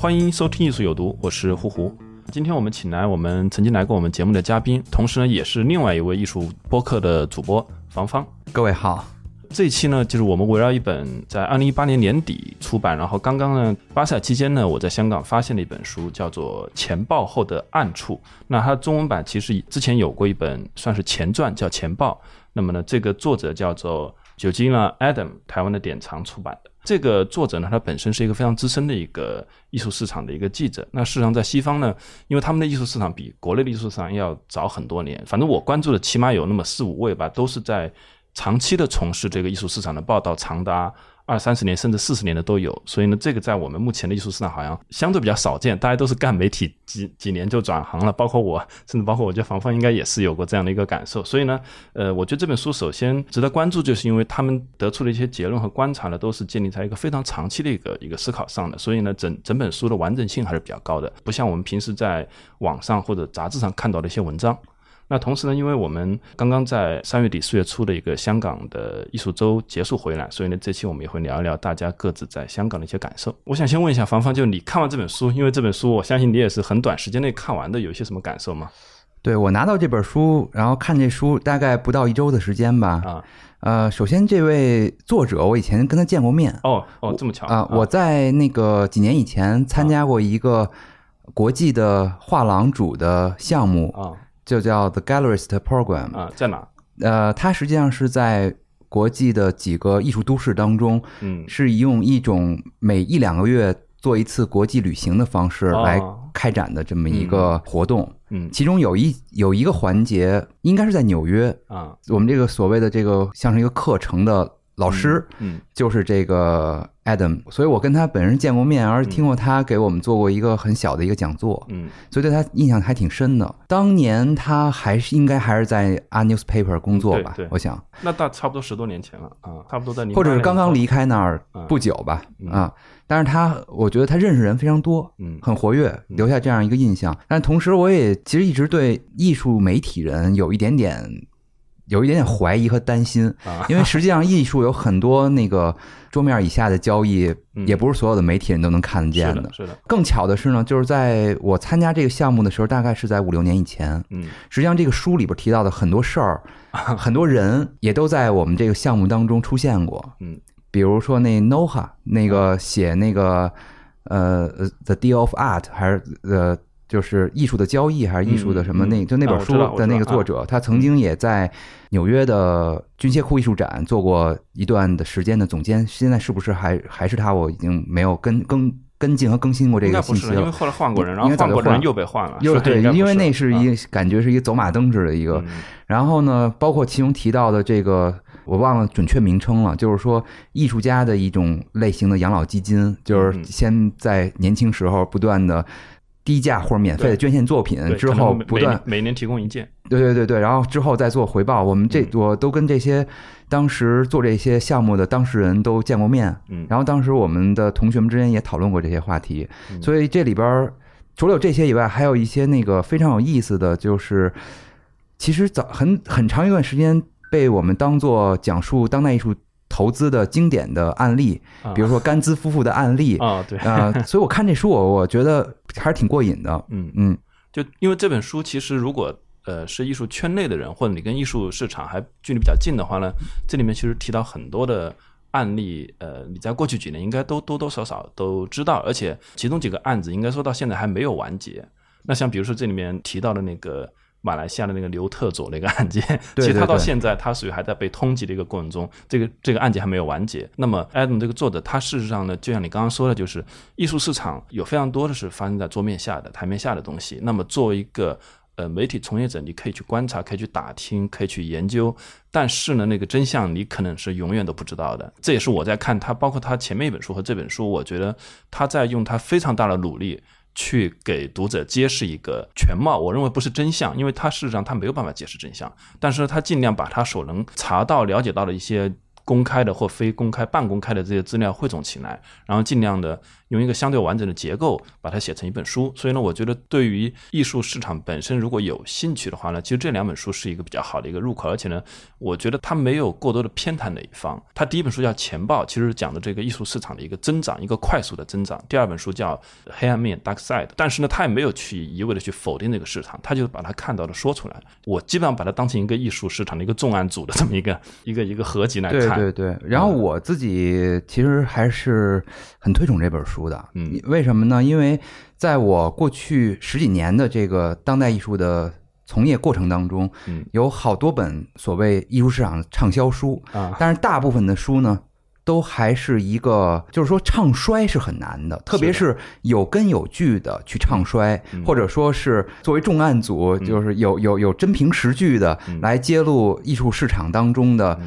欢迎收听《艺术有毒》，我是胡胡。今天我们请来我们曾经来过我们节目的嘉宾，同时呢也是另外一位艺术播客的主播房芳。各位好，这一期呢，就是我们围绕一本在二零一八年年底出版，然后刚刚呢巴塞尔期间呢，我在香港发现了一本书，叫做《前报后的暗处》。那它中文版其实之前有过一本算是前传，叫《前报》。那么呢，这个作者叫做酒精了 Adam，台湾的典藏出版的。这个作者呢，他本身是一个非常资深的一个艺术市场的一个记者。那事实上，在西方呢，因为他们的艺术市场比国内的艺术市场要早很多年。反正我关注的起码有那么四五位吧，都是在长期的从事这个艺术市场的报道，长达二三十年甚至四十年的都有。所以呢，这个在我们目前的艺术市场好像相对比较少见。大家都是干媒体几几年就转行了，包括我，甚至包括我觉得房方应该也是有过这样的一个感受。所以呢，呃，我觉得这本书首先值得关注，就是因为他们得出的一些结论和观察呢，都是建立在一个非常长期的一个一个思考上的。所以呢，整整本书的完整性还是比较高的，不像我们平时在网上或者杂志上看到的一些文章。那同时呢，因为我们刚刚在三月底四月初的一个香港的艺术周结束回来，所以呢，这期我们也会聊一聊大家各自在香港的一些感受。我想先问一下房芳，就你看完这本书，因为这本书我相信你也是很短时间内看完的，有一些什么感受吗？对我拿到这本书，然后看这书大概不到一周的时间吧。啊，呃，首先这位作者我以前跟他见过面哦哦，这么巧啊，我在那个几年以前参加过一个国际的画廊主的项目，啊就叫 The Gallerist Program。啊，在哪？呃，它实际上是在国际的几个艺术都市当中，嗯是用一种每一两个月做一次国际旅行的方式哦来开展的这么一个活动。嗯其中有一有一个环节，应该是在纽约，啊我们这个所谓的这个像是一个课程的老师，嗯就是这个 Adam，所以我跟他本人见过面，而听过他给我们做过一个很小的一个讲座，嗯。所以对他印象还挺深的。当年他还是应该还是在 A Newspaper 工作吧对对，我想，那大差不多十多年前了啊，差不多在你或者是刚刚离开那儿嗯。不久吧，啊。但是他，我觉得他认识人非常多，嗯。很活跃，留下这样一个印象。但同时，我也其实一直对艺术媒体人有一点点，有一点点怀疑和担心，啊。因为实际上艺术有很多那个桌面以下的交易，嗯。也不是所有的媒体人都能看得见是的，是的，更巧的是呢，就是在我参加这个项目的时候，大概是在五六年以前。嗯。实际上，这个书里边提到的很多事儿，很多人也都在我们这个项目当中出现过。嗯。比如说那 Noha 那个写那个呃呃 The Deal of Art 还是呃就是艺术的交易还是艺术的什么那就那本书的那个作者，他曾经也在纽约的军械库艺术展做过一段的时间的总监。现在是不是还还是他？我已经没有跟跟跟进和更新过这个信息了，因为了。后来换过人，然后换过的人又被换了，又对，因为那是啊一个感觉是一个走马灯似的一个，嗯然后呢，包括其中提到的这个，我忘了准确名称了，就是说艺术家的一种类型的养老基金，就是嗯先在年轻时候不断的低价或者免费的捐献作品，之后不断每年提供一件，对对对对，然后之后再做回报。我们这嗯。我都跟这些当时做这些项目的当事人都见过面，嗯。然后当时我们的同学们之间也讨论过这些话题，嗯。所以这里边除了有这些以外，还有一些那个非常有意思的就是，其实早很很长一段时间被我们当做讲述当代艺术投资的经典的案例，啊比如说甘孜夫妇的案例啊对啊、所以我看这书我我觉得还是挺过瘾的，嗯嗯就因为这本书，其实如果呃是艺术圈内的人，或者你跟艺术市场还距离比较近的话呢，这里面其实提到很多的案例，呃，你在过去几年应该都多多少少都知道，而且其中几个案子应该说到现在还没有完结。那像比如说这里面提到的那个。马来西亚的那个刘特佐那个案件，对其实他到现在他属于还在被通缉的一个过程中，这个这个案件还没有完结。那么 Adam 这个作者，他事实上呢，就像你刚刚说的，就是艺术市场有非常多的是发生在桌面下的、台面下的东西。那么作为一个呃媒体从业者，你可以去观察，可以去打听，可以去研究，但是呢，那个真相你可能是永远都不知道的。这也是我在看他，包括他前面一本书和这本书，我觉得他在用他非常大的努力。去给读者揭示一个全貌，我认为不是真相，因为他事实上他没有办法解释真相，但是他尽量把他所能查到、了解到的一些公开的或非公开、半公开的这些资料汇总起来，然后尽量的。用一个相对完整的结构把它写成一本书，所以呢，我觉得对于艺术市场本身如果有兴趣的话呢，其实这两本书是一个比较好的一个入口，而且呢，我觉得它没有过多的偏袒哪一方。它第一本书叫《钱报》，其实讲的这个艺术市场的一个增长，一个快速的增长；第二本书叫《黑暗面》（Dark Side），但是呢，他也没有去一味的去否定这个市场，他就把他看到的说出来。我基本上把它当成一个艺术市场的一个重案组的这么一个一个一个合集来看。对对对。然后我自己其实还是很推崇这本书的，嗯，为。为什么呢？因为在我过去十几年的这个当代艺术的从业过程当中，嗯，有好多本所谓艺术市场畅销书啊，但是大部分的书呢，都还是一个，就是说唱衰是很难的，特别是有根有据的去唱衰，或者说是作为重案组，就是有有有真凭实据的来揭露艺术市场当中的。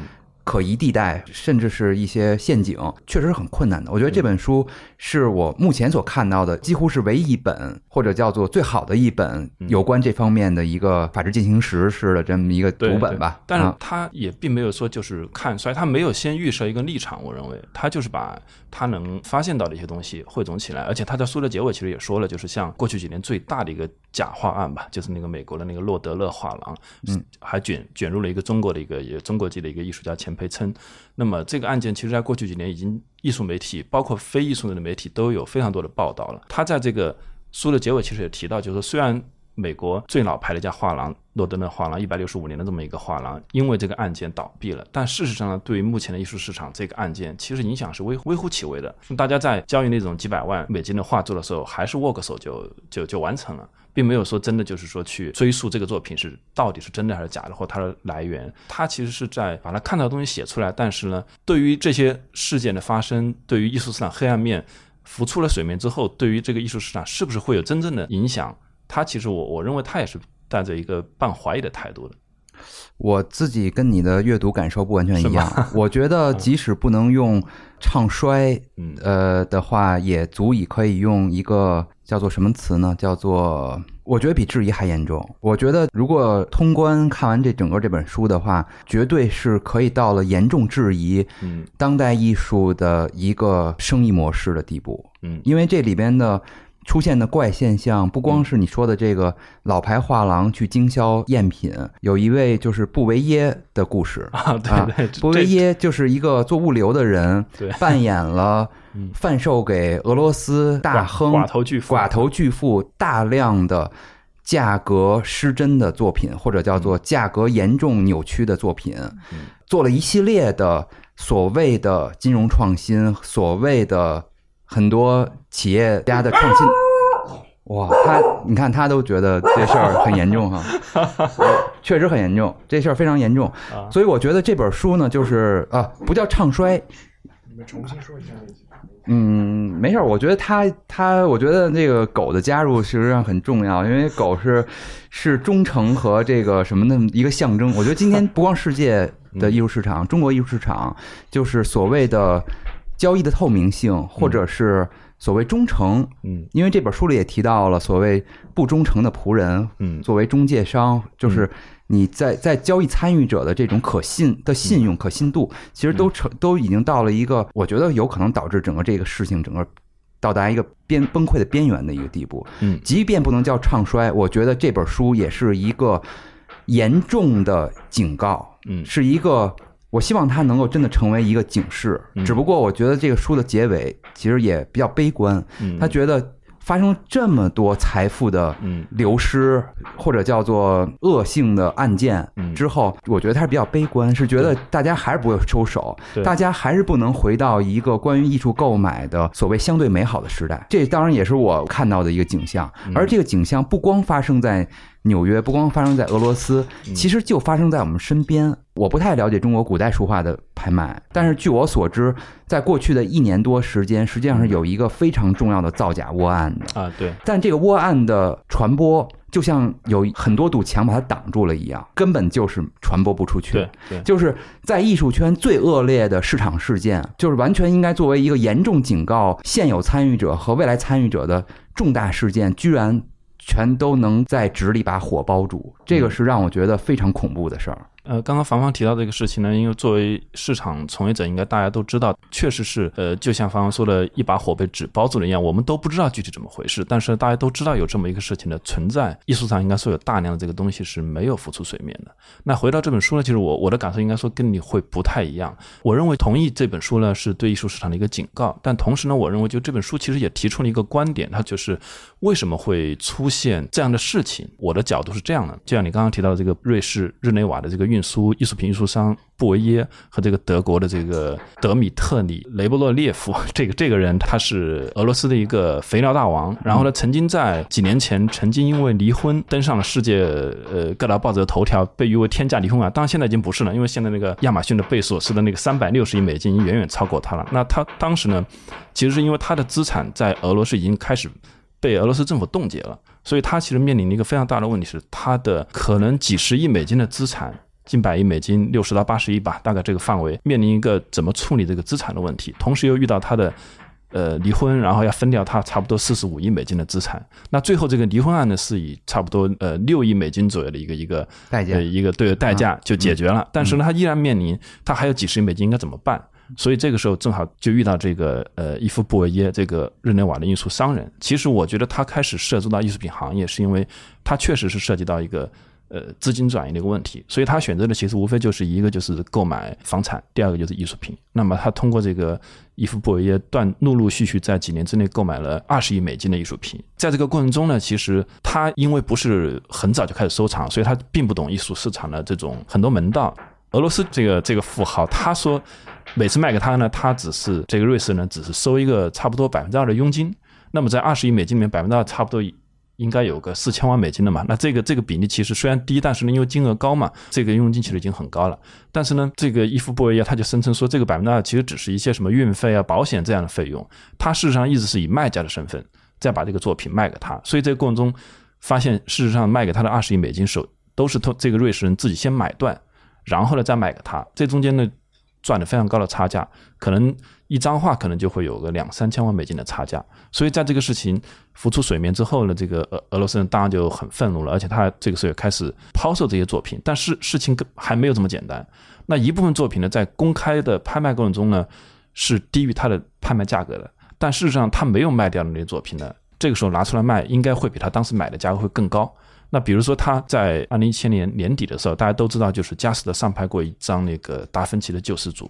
可疑地带，甚至是一些陷阱，确实是很困难的。我觉得这本书是我目前所看到的，几乎是唯一一本，或者叫做最好的一本有关这方面的一个法治进行时式的这么一个读本吧。但是他也并没有说就是看衰，他没有先预设一个立场。我认为他就是把他能发现到的一些东西汇总起来，而且他在书的结尾其实也说了，就是像过去几年最大的一个假画案吧，就是那个美国的那个洛德勒画廊，嗯，还卷卷入了一个中国的一个也中国籍的一个艺术家钱培称，那么这个案件其实，在过去几年已经艺术媒体，包括非艺术类的媒体都有非常多的报道了。他在这个书的结尾其实也提到，就是说，虽然美国最老牌的一家画廊诺德勒画廊，一百六十五年的这么一个画廊，因为这个案件倒闭了，但事实上呢，对于目前的艺术市场，这个案件其实影响是微微乎其微的。大家在交易那种几百万美金的画作的时候，还是握个手就就就完成了。并没有说真的就是说去追溯这个作品是到底是真的还是假的，或它的来源。他其实是在把他看到的东西写出来，但是呢，对于这些事件的发生，对于艺术市场黑暗面浮出了水面之后，对于这个艺术市场是不是会有真正的影响，他其实我我认为他也是带着一个半怀疑的态度的。我自己跟你的阅读感受不完全一样，我觉得即使不能用唱衰，呃的话，也足以可以用一个叫做什么词呢？叫做我觉得比质疑还严重。我觉得如果通关看完这整个这本书的话，绝对是可以到了严重质疑，当代艺术的一个生意模式的地步。嗯，因为这里边的。出现的怪现象不光是你说的这个老牌画廊去经销赝品，有一位就是布维耶的故事啊，对对，布维耶就是一个做物流的人，扮演了 贩售给俄罗斯大亨寡头巨富。寡头巨富大量的价格失真的作品，或者叫做价格严重扭曲的作品，做了一系列的所谓的金融创新，所谓的。很多企业家的创新，哇，他你看他都觉得这事儿很严重哈，确实很严重，这事儿非常严重，所以我觉得这本书呢，就是啊，不叫唱衰。你们重新说一下嗯，没事儿，我觉得他他，我觉得这个狗的加入实际上很重要，因为狗是是忠诚和这个什么的一个象征。我觉得今天不光世界的艺术市场，中国艺术市场就是所谓的。交易的透明性，或者是所谓忠诚，嗯，因为这本书里也提到了所谓不忠诚的仆人，嗯，作为中介商，就是你在在交易参与者的这种可信的信用可信度，其实都成都已经到了一个，我觉得有可能导致整个这个事情整个到达一个边崩溃的边缘的一个地步，嗯，即便不能叫唱衰，我觉得这本书也是一个严重的警告，嗯，是一个。我希望它能够真的成为一个警示，只不过我觉得这个书的结尾其实也比较悲观。他觉得发生这么多财富的流失，或者叫做恶性的案件之后，我觉得他是比较悲观，是觉得大家还是不会收手，大家还是不能回到一个关于艺术购买的所谓相对美好的时代。这当然也是我看到的一个景象，而这个景象不光发生在。纽约不光发生在俄罗斯，其实就发生在我们身边。我不太了解中国古代书画的拍卖，但是据我所知，在过去的一年多时间，实际上是有一个非常重要的造假窝案的啊。对，但这个窝案的传播。就像有很多堵墙把它挡住了一样，根本就是传播不出去。对对，就是在艺术圈最恶劣的市场事件，就是完全应该作为一个严重警告现有参与者和未来参与者的重大事件，居然全都能在纸里把火包住，这个是让我觉得非常恐怖的事儿。呃，刚刚房房提到这个事情呢，因为作为市场从业者，应该大家都知道，确实是，呃，就像房房说的，一把火被纸包住了一样，我们都不知道具体怎么回事，但是大家都知道有这么一个事情的存在。艺术上应该说有大量的这个东西是没有浮出水面的。那回到这本书呢，其实我我的感受应该说跟你会不太一样。我认为同意这本书呢是对艺术市场的一个警告，但同时呢，我认为就这本书其实也提出了一个观点，它就是为什么会出现这样的事情。我的角度是这样的，就像你刚刚提到的这个瑞士日内瓦的这个运输艺术品。运输商布维耶和这个德国的这个德米特里雷波洛列夫，这个这个人他是俄罗斯的一个肥料大王，然后呢，曾经在几年前曾经因为离婚登上了世界呃各大报纸的头条，被誉为天价离婚啊。当然现在已经不是了，因为现在那个亚马逊的贝索斯的那个三百六十亿美金已经远远超过他了。那他当时呢，其实是因为他的资产在俄罗斯已经开始被俄罗斯政府冻结了，所以他其实面临一个非常大的问题是，他的可能几十亿美金的资产。近百亿美金，六十到八十亿吧，大概这个范围，面临一个怎么处理这个资产的问题，同时又遇到他的，呃，离婚，然后要分掉他差不多四十五亿美金的资产。那最后这个离婚案呢，是以差不多呃六亿美金左右的一个一个代价，一个对代价就解决了。但是呢，他依然面临他还有几十亿美金应该怎么办？所以这个时候正好就遇到这个呃伊夫布维耶这个日内瓦的运输商人。其实我觉得他开始涉足到艺术品行业，是因为他确实是涉及到一个。呃，资金转移的一个问题，所以他选择的其实无非就是一个就是购买房产，第二个就是艺术品。那么他通过这个伊夫布维耶断陆陆续续在几年之内购买了二十亿美金的艺术品。在这个过程中呢，其实他因为不是很早就开始收藏，所以他并不懂艺术市场的这种很多门道。俄罗斯这个这个富豪他说，每次卖给他呢，他只是这个瑞士呢，只是收一个差不多百分之二的佣金。那么在二十亿美金里面，百分之二差不多。应该有个四千万美金的嘛？那这个这个比例其实虽然低，但是呢，因为金额高嘛，这个佣金其实已经很高了。但是呢，这个伊夫布维耶他就声称说，这个百分之二其实只是一些什么运费啊、保险这样的费用。他事实上一直是以卖家的身份再把这个作品卖给他。所以这个过程中发现，事实上卖给他的二十亿美金手都是通这个瑞士人自己先买断，然后呢再卖给他。这中间呢赚了非常高的差价，可能。一张画可能就会有个两三千万美金的差价，所以在这个事情浮出水面之后呢，这个俄俄罗斯人当然就很愤怒了，而且他这个时候也开始抛售这些作品。但是事情还没有这么简单，那一部分作品呢，在公开的拍卖过程中呢，是低于它的拍卖价格的，但事实上他没有卖掉的那些作品呢，这个时候拿出来卖，应该会比他当时买的价格会更高。那比如说他在二零一七年年底的时候，大家都知道，就是佳士得上拍过一张那个达芬奇的救世主，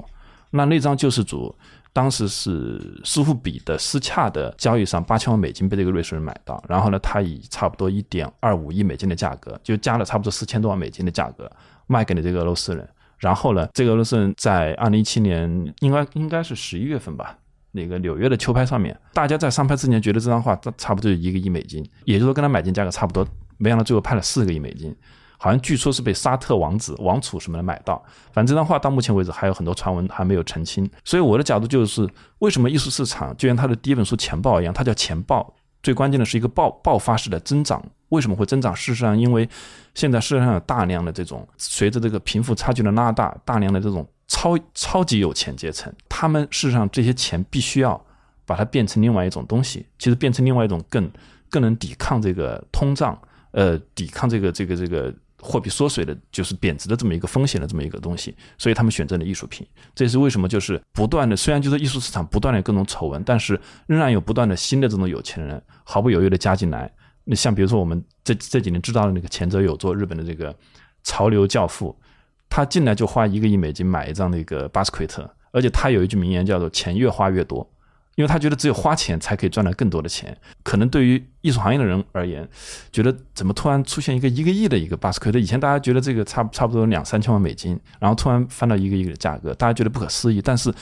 那那张救世主。当时是苏富比的私洽的交易上，八千万美金被这个瑞士人买到，然后呢，他以差不多一点二五亿美金的价格，就加了差不多四千多万美金的价格卖给了这个俄罗斯人。然后呢，这个俄罗斯人在二零一七年应该应该是十一月份吧，那个纽约的秋拍上面，大家在上拍之前觉得这张画差不多就一个亿美金，也就是说跟他买进价格差不多，没想到最后拍了四个亿美金。好像据说是被沙特王子、王储什么的买到，反正这张画到目前为止还有很多传闻还没有澄清。所以我的角度就是，为什么艺术市场就像他的第一本书《钱报》一样，它叫钱报，最关键的是一个爆爆发式的增长。为什么会增长？事实上，因为现在世界上有大量的这种随着这个贫富差距的拉大，大量的这种超超级有钱阶层，他们事实上这些钱必须要把它变成另外一种东西，其实变成另外一种更更能抵抗这个通胀，呃，抵抗这个这个这个。货币缩水的，就是贬值的这么一个风险的这么一个东西，所以他们选择了艺术品。这也是为什么，就是不断的，虽然就是艺术市场不断的各种丑闻，但是仍然有不断的新的这种有钱人毫不犹豫的加进来。那像比如说我们这这几年知道的那个前泽友做，日本的这个潮流教父，他进来就花一个亿美金买一张那个巴斯奎特，而且他有一句名言叫做“钱越花越多”。因为他觉得只有花钱才可以赚到更多的钱，可能对于艺术行业的人而言，觉得怎么突然出现一个一个亿的一个巴斯奎特？以前大家觉得这个差差不多两三千万美金，然后突然翻到一个亿的价格，大家觉得不可思议。但是。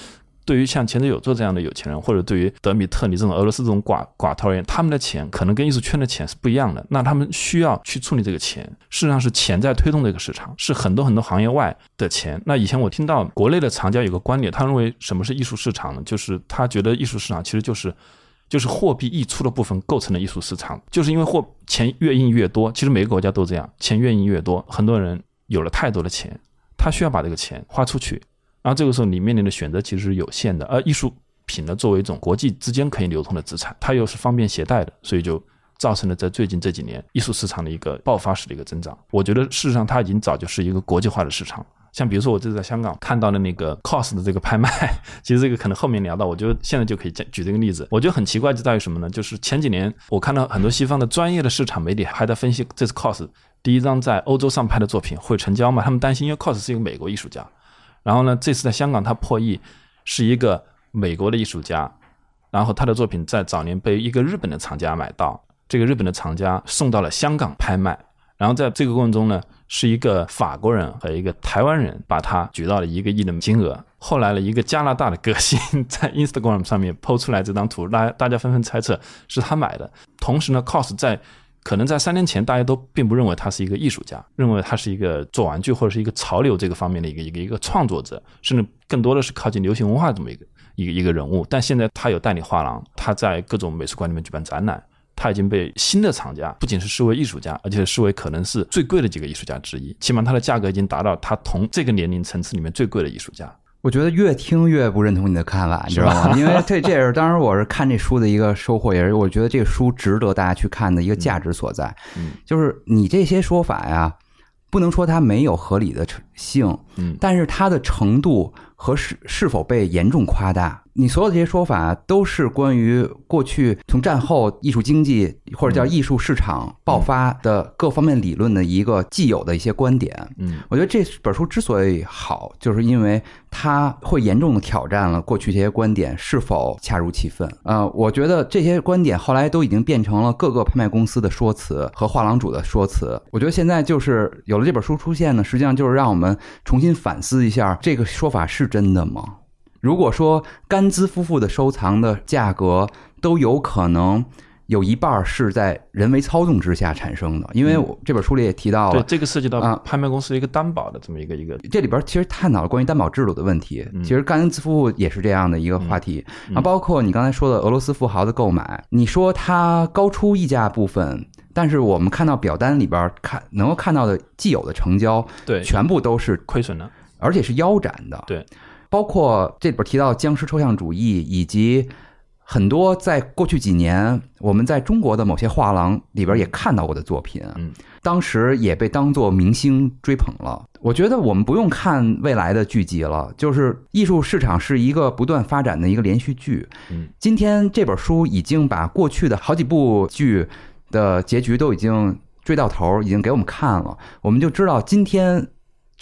对于像前泽友作这样的有钱人，或者对于德米特里这种俄罗斯这种寡寡头而言，他们的钱可能跟艺术圈的钱是不一样的。那他们需要去处理这个钱，事实上是钱在推动这个市场，是很多很多行业外的钱。那以前我听到国内的藏家有个观点，他认为什么是艺术市场呢？就是他觉得艺术市场其实就是。就是货币溢出的部分构成了艺术市场，就是因为货钱越印越多，其实每个国家都这样，钱越印越多，很多人有了太多的钱，他需要把这个钱花出去，然后这个时候你面临的选择其实是有限的，而艺术品呢作为一种国际之间可以流通的资产，它又是方便携带的，所以就造成了在最近这几年艺术市场的一个爆发式的一个增长。我觉得事实上它已经早就是一个国际化的市场。像比如说我这次在香港看到的那个 COS 的这个拍卖，其实这个可能后面聊到，我觉得现在就可以举举这个例子。我觉得很奇怪就在于什么呢？就是前几年我看到很多西方的专业的市场媒体还在分析这次 COS 第一张在欧洲上拍的作品会成交吗？他们担心，因为 COS 是一个美国艺术家，然后呢这次在香港他破亿是一个美国的艺术家，然后他的作品在早年被一个日本的厂家买到，这个日本的厂家送到了香港拍卖，然后在这个过程中呢。是一个法国人和一个台湾人把他举到了一个亿的金额。后来呢，一个加拿大的歌星 在 Instagram 上面抛出来这张图，大大家纷纷猜测是他买的。同时呢，Cos 在可能在三年前大家都并不认为他是一个艺术家，认为他是一个做玩具或者是一个潮流这个方面的一个一个一个创作者，甚至更多的是靠近流行文化这么一个一个一个人物。但现在他有代理画廊，他在各种美术馆里面举办展览。他已经被新的厂家不仅是视为艺术家，而且视为可能是最贵的几个艺术家之一。起码他的价格已经达到他同这个年龄层次里面最贵的艺术家。我觉得越听越不认同你的看法，你知道吗？因为这这也是当时我是看这书的一个收获，也是我觉得这个书值得大家去看的一个价值所在。嗯，就是你这些说法呀，不能说它没有合理的性，嗯，但是它的程度和是是否被严重夸大。你所有这些说法都是关于过去从战后艺术经济或者叫艺术市场爆发的各方面理论的一个既有的一些观点。嗯，我觉得这本书之所以好，就是因为它会严重的挑战了过去这些观点是否恰如其分。呃，我觉得这些观点后来都已经变成了各个拍卖公司的说辞和画廊主的说辞。我觉得现在就是有了这本书出现呢，实际上就是让我们重新反思一下这个说法是真的吗？如果说甘孜夫妇的收藏的价格都有可能有一半是在人为操纵之下产生的，因为我这本书里也提到了，对这个涉及到拍卖公司一个担保的这么一个一个，这里边其实探讨了关于担保制度的问题。其实甘孜夫妇也是这样的一个话题。啊，包括你刚才说的俄罗斯富豪的购买，你说它高出溢价部分，但是我们看到表单里边看能够看到的既有的成交，对，全部都是亏损的，而且是腰斩的，对。包括这里边提到僵尸抽象主义，以及很多在过去几年我们在中国的某些画廊里边也看到过的作品，嗯，当时也被当做明星追捧了。我觉得我们不用看未来的剧集了，就是艺术市场是一个不断发展的一个连续剧。嗯，今天这本书已经把过去的好几部剧的结局都已经追到头，已经给我们看了，我们就知道今天。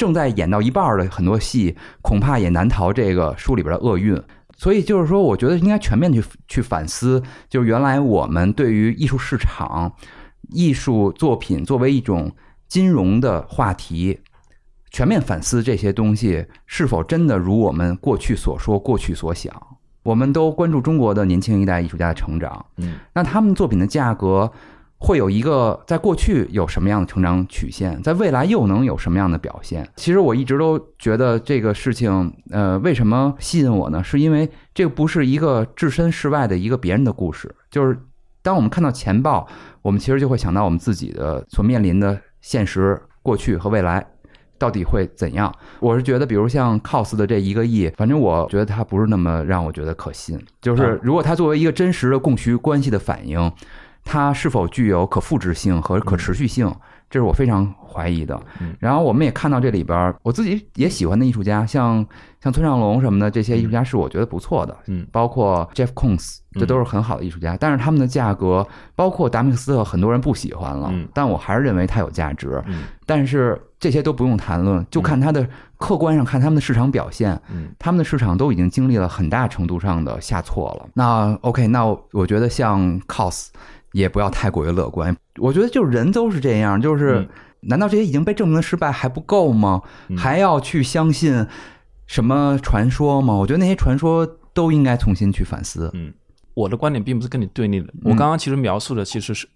正在演到一半的很多戏，恐怕也难逃这个书里边的厄运。所以就是说，我觉得应该全面去去反思，就是原来我们对于艺术市场、艺术作品作为一种金融的话题，全面反思这些东西是否真的如我们过去所说、过去所想。我们都关注中国的年轻一代艺术家的成长，嗯，那他们作品的价格。会有一个在过去有什么样的成长曲线，在未来又能有什么样的表现？其实我一直都觉得这个事情，呃，为什么吸引我呢？是因为这个不是一个置身事外的一个别人的故事。就是当我们看到钱报，我们其实就会想到我们自己的所面临的现实、过去和未来到底会怎样。我是觉得，比如像 COS 的这一个亿，反正我觉得它不是那么让我觉得可信。就是如果它作为一个真实的供需关系的反应。它是否具有可复制性和可持续性？这是我非常怀疑的。然后我们也看到这里边，我自己也喜欢的艺术家，像像村上龙什么的这些艺术家，是我觉得不错的。嗯，包括 Jeff Koons，这都是很好的艺术家。但是他们的价格，包括达米克斯特，很多人不喜欢了。嗯，但我还是认为它有价值。嗯，但是这些都不用谈论，就看它的客观上看他们的市场表现。嗯，他们的市场都已经经历了很大程度上的下挫了。那 OK，那我觉得像 COS。也不要太过于乐观，我觉得就是人都是这样，就是难道这些已经被证明的失败还不够吗？还要去相信什么传说吗？我觉得那些传说都应该重新去反思。嗯，我的观点并不是跟你对立的，我刚刚其实描述的其实是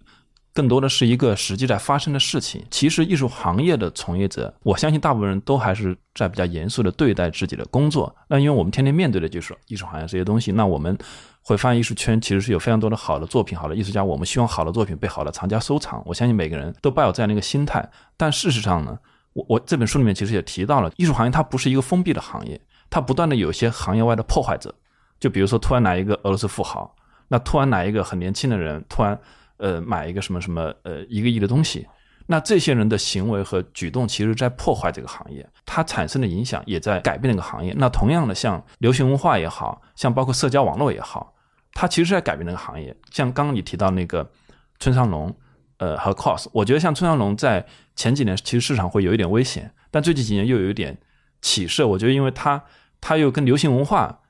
更多的是一个实际在发生的事情。其实艺术行业的从业者，我相信大部分人都还是在比较严肃的对待自己的工作。那因为我们天天面对的就是艺术行业这些东西，那我们会发现艺术圈其实是有非常多的好的作品、好的艺术家。我们希望好的作品被好的藏家收藏。我相信每个人都抱有这样的一个心态。但事实上呢，我我这本书里面其实也提到了，艺术行业它不是一个封闭的行业，它不断的有一些行业外的破坏者。就比如说，突然来一个俄罗斯富豪，那突然来一个很年轻的人，突然呃买一个什么什么呃一个亿的东西，那这些人的行为和举动，其实在破坏这个行业，它产生的影响也在改变这个行业。那同样的，像流行文化也好像包括社交网络也好，它其实是在改变这个行业。像刚刚你提到那个村上龙，呃和 cos，我觉得像村上龙在前几年其实市场会有一点危险，但最近几年又有一点起色。我觉得因为他他又跟流行文化。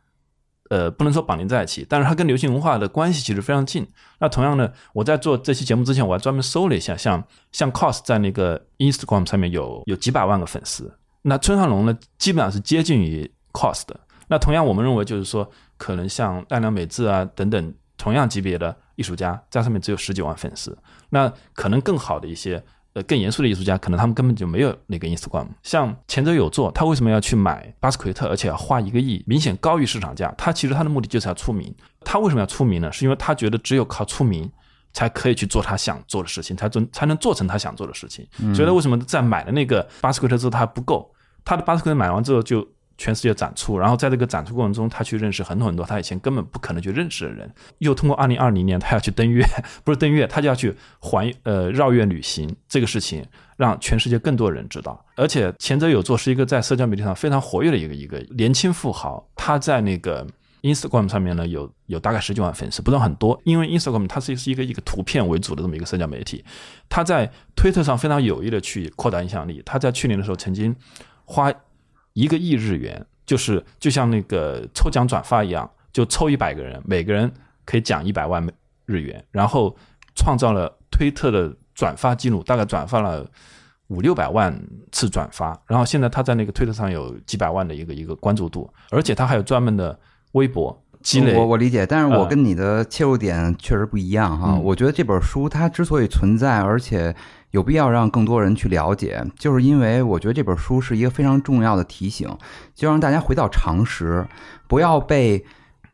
呃，不能说绑定在一起，但是它跟流行文化的关系其实非常近。那同样呢，我在做这期节目之前，我还专门搜了一下，像像 cos 在那个 Instagram 上面有有几百万个粉丝。那村上龙呢，基本上是接近于 cos 的。那同样，我们认为就是说，可能像奈良美智啊等等同样级别的艺术家，在上面只有十几万粉丝。那可能更好的一些。呃，更严肃的艺术家，可能他们根本就没有那个 Instagram。像前者有做，他为什么要去买巴斯奎特，而且要花一个亿，明显高于市场价？他其实他的目的就是要出名。他为什么要出名呢？是因为他觉得只有靠出名，才可以去做他想做的事情，才做才能做成他想做的事情。所以，他为什么在买了那个巴斯奎特之后，他不够？他的巴斯奎特买完之后就。全世界展出，然后在这个展出过程中，他去认识很多很多他以前根本不可能去认识的人。又通过二零二零年，他要去登月，不是登月，他就要去环呃绕月旅行这个事情，让全世界更多人知道。而且前者有做是一个在社交媒体上非常活跃的一个一个年轻富豪，他在那个 Instagram 上面呢有有大概十几万粉丝，不算很多，因为 Instagram 它是是一个一个图片为主的这么一个社交媒体。他在推特上非常有意的去扩大影响力。他在去年的时候曾经花。一个亿日元，就是就像那个抽奖转发一样，就抽一百个人，每个人可以奖一百万日元，然后创造了推特的转发记录，大概转发了五六百万次转发，然后现在他在那个推特上有几百万的一个一个关注度，而且他还有专门的微博积累。我我理解，但是我跟你的切入点确实不一样哈。我觉得这本书它之所以存在，而且。有必要让更多人去了解，就是因为我觉得这本书是一个非常重要的提醒，就让大家回到常识，不要被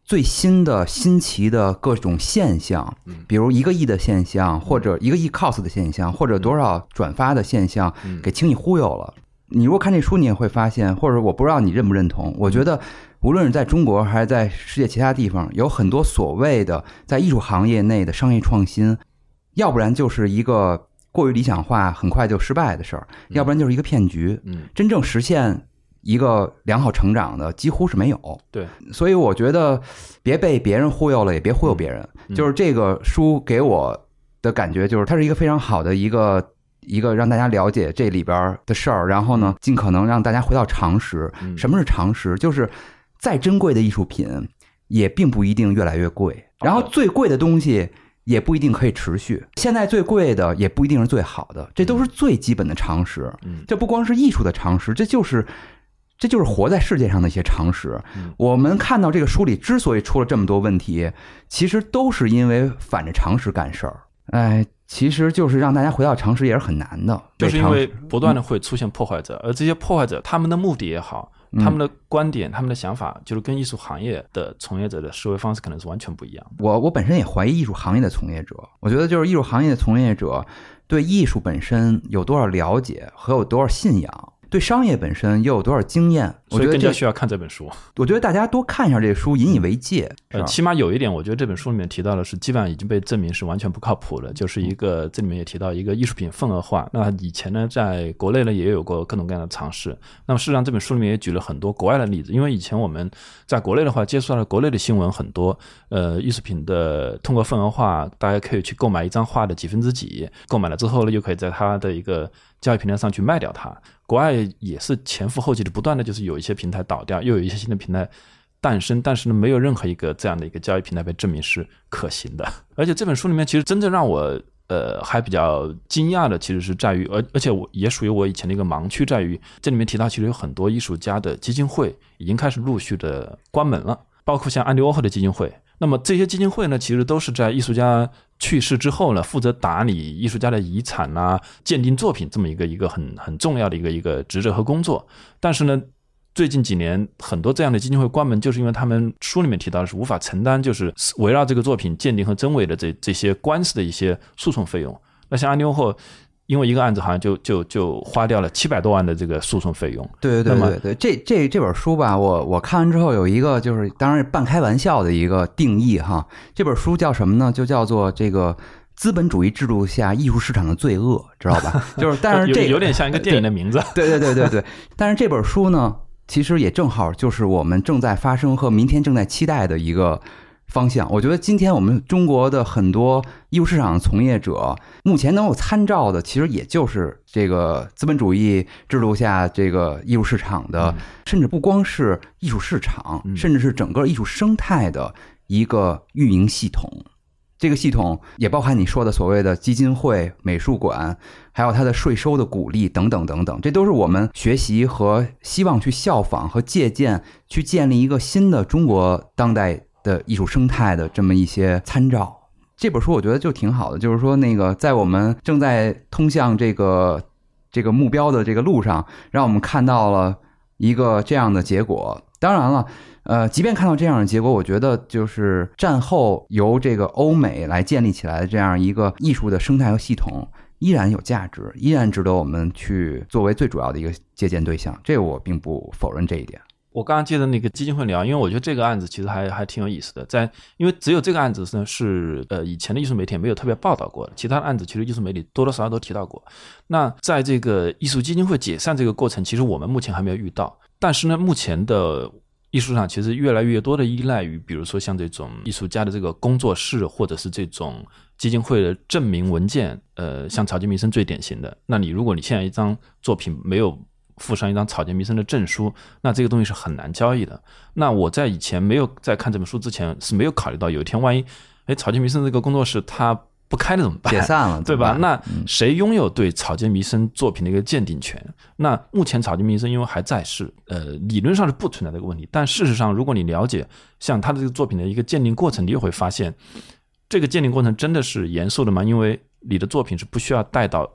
最新的新奇的各种现象，比如一个亿的现象，或者一个亿 cos 的现象，或者多少转发的现象，给轻易忽悠了。你如果看这书，你也会发现，或者我不知道你认不认同，我觉得无论是在中国还是在世界其他地方，有很多所谓的在艺术行业内的商业创新，要不然就是一个。过于理想化，很快就失败的事儿，要不然就是一个骗局。嗯，真正实现一个良好成长的几乎是没有。对，所以我觉得别被别人忽悠了，也别忽悠别人。就是这个书给我的感觉，就是它是一个非常好的一个一个让大家了解这里边的事儿，然后呢，尽可能让大家回到常识。什么是常识？就是再珍贵的艺术品，也并不一定越来越贵。然后最贵的东西。也不一定可以持续。现在最贵的也不一定是最好的，这都是最基本的常识。嗯，这不光是艺术的常识，这就是这就是活在世界上的一些常识。我们看到这个书里之所以出了这么多问题，其实都是因为反着常识干事儿。哎，其实就是让大家回到常识也是很难的，就是因为不断的会出现破坏者，而这些破坏者他们的目的也好。他们的观点、他们的想法，就是跟艺术行业的从业者的思维方式可能是完全不一样。我我本身也怀疑艺术行业的从业者，我觉得就是艺术行业的从业者对艺术本身有多少了解和有多少信仰。对商业本身又有多少经验？我觉得更加需要看这本书。我觉得大家多看一下这个书，引以为戒。呃，起码有一点，我觉得这本书里面提到的是，基本上已经被证明是完全不靠谱的。就是一个这里面也提到一个艺术品份额化。那以前呢，在国内呢也有过各种各样的尝试。那么事实上，这本书里面也举了很多国外的例子。因为以前我们在国内的话，接触到了国内的新闻很多。呃，艺术品的通过份额化，大家可以去购买一张画的几分之几，购买了之后呢，又可以在它的一个交易平台上去卖掉它。国外也是前赴后继的，不断的就是有一些平台倒掉，又有一些新的平台诞生，但是呢，没有任何一个这样的一个交易平台被证明是可行的。而且这本书里面，其实真正让我呃还比较惊讶的，其实是在于，而而且我也属于我以前的一个盲区，在于这里面提到，其实有很多艺术家的基金会已经开始陆续的关门了，包括像安迪沃霍的基金会。那么这些基金会呢，其实都是在艺术家去世之后呢，负责打理艺术家的遗产啊、鉴定作品这么一个一个很很重要的一个一个职责和工作。但是呢，最近几年很多这样的基金会关门，就是因为他们书里面提到的是无法承担，就是围绕这个作品鉴定和真伪的这这些官司的一些诉讼费用。那像阿妞后。因为一个案子好像就就就花掉了七百多万的这个诉讼费用。对对对对对，这这这本书吧，我我看完之后有一个就是当然半开玩笑的一个定义哈。这本书叫什么呢？就叫做这个资本主义制度下艺术市场的罪恶，知道吧？就是但是 这有点像一个电影的名字。对对对对对，但是这本书呢，其实也正好就是我们正在发生和明天正在期待的一个。方向，我觉得今天我们中国的很多艺术市场从业者，目前能够参照的，其实也就是这个资本主义制度下这个艺术市场的，甚至不光是艺术市场，甚至是整个艺术生态的一个运营系统。这个系统也包含你说的所谓的基金会、美术馆，还有它的税收的鼓励等等等等，这都是我们学习和希望去效仿和借鉴，去建立一个新的中国当代。的艺术生态的这么一些参照，这本书我觉得就挺好的。就是说，那个在我们正在通向这个这个目标的这个路上，让我们看到了一个这样的结果。当然了，呃，即便看到这样的结果，我觉得就是战后由这个欧美来建立起来的这样一个艺术的生态和系统，依然有价值，依然值得我们去作为最主要的一个借鉴对象。这我并不否认这一点。我刚刚接的那个基金会聊，因为我觉得这个案子其实还还挺有意思的，在因为只有这个案子呢是呃以前的艺术媒体没有特别报道过的，其他的案子其实艺术媒体多多少少都提到过。那在这个艺术基金会解散这个过程，其实我们目前还没有遇到。但是呢，目前的艺术上其实越来越多的依赖于，比如说像这种艺术家的这个工作室，或者是这种基金会的证明文件。呃，像草间弥生最典型的。那你如果你现在一张作品没有。附上一张草间弥生的证书，那这个东西是很难交易的。那我在以前没有在看这本书之前是没有考虑到，有一天万一，哎，草间弥生这个工作室它不开了怎么办？解散了，对吧？那谁拥有对草间弥生作品的一个鉴定权？那目前草间弥生因为还在世，呃，理论上是不存在这个问题。但事实上，如果你了解像他的这个作品的一个鉴定过程，你又会发现，这个鉴定过程真的是严肃的吗？因为你的作品是不需要带到。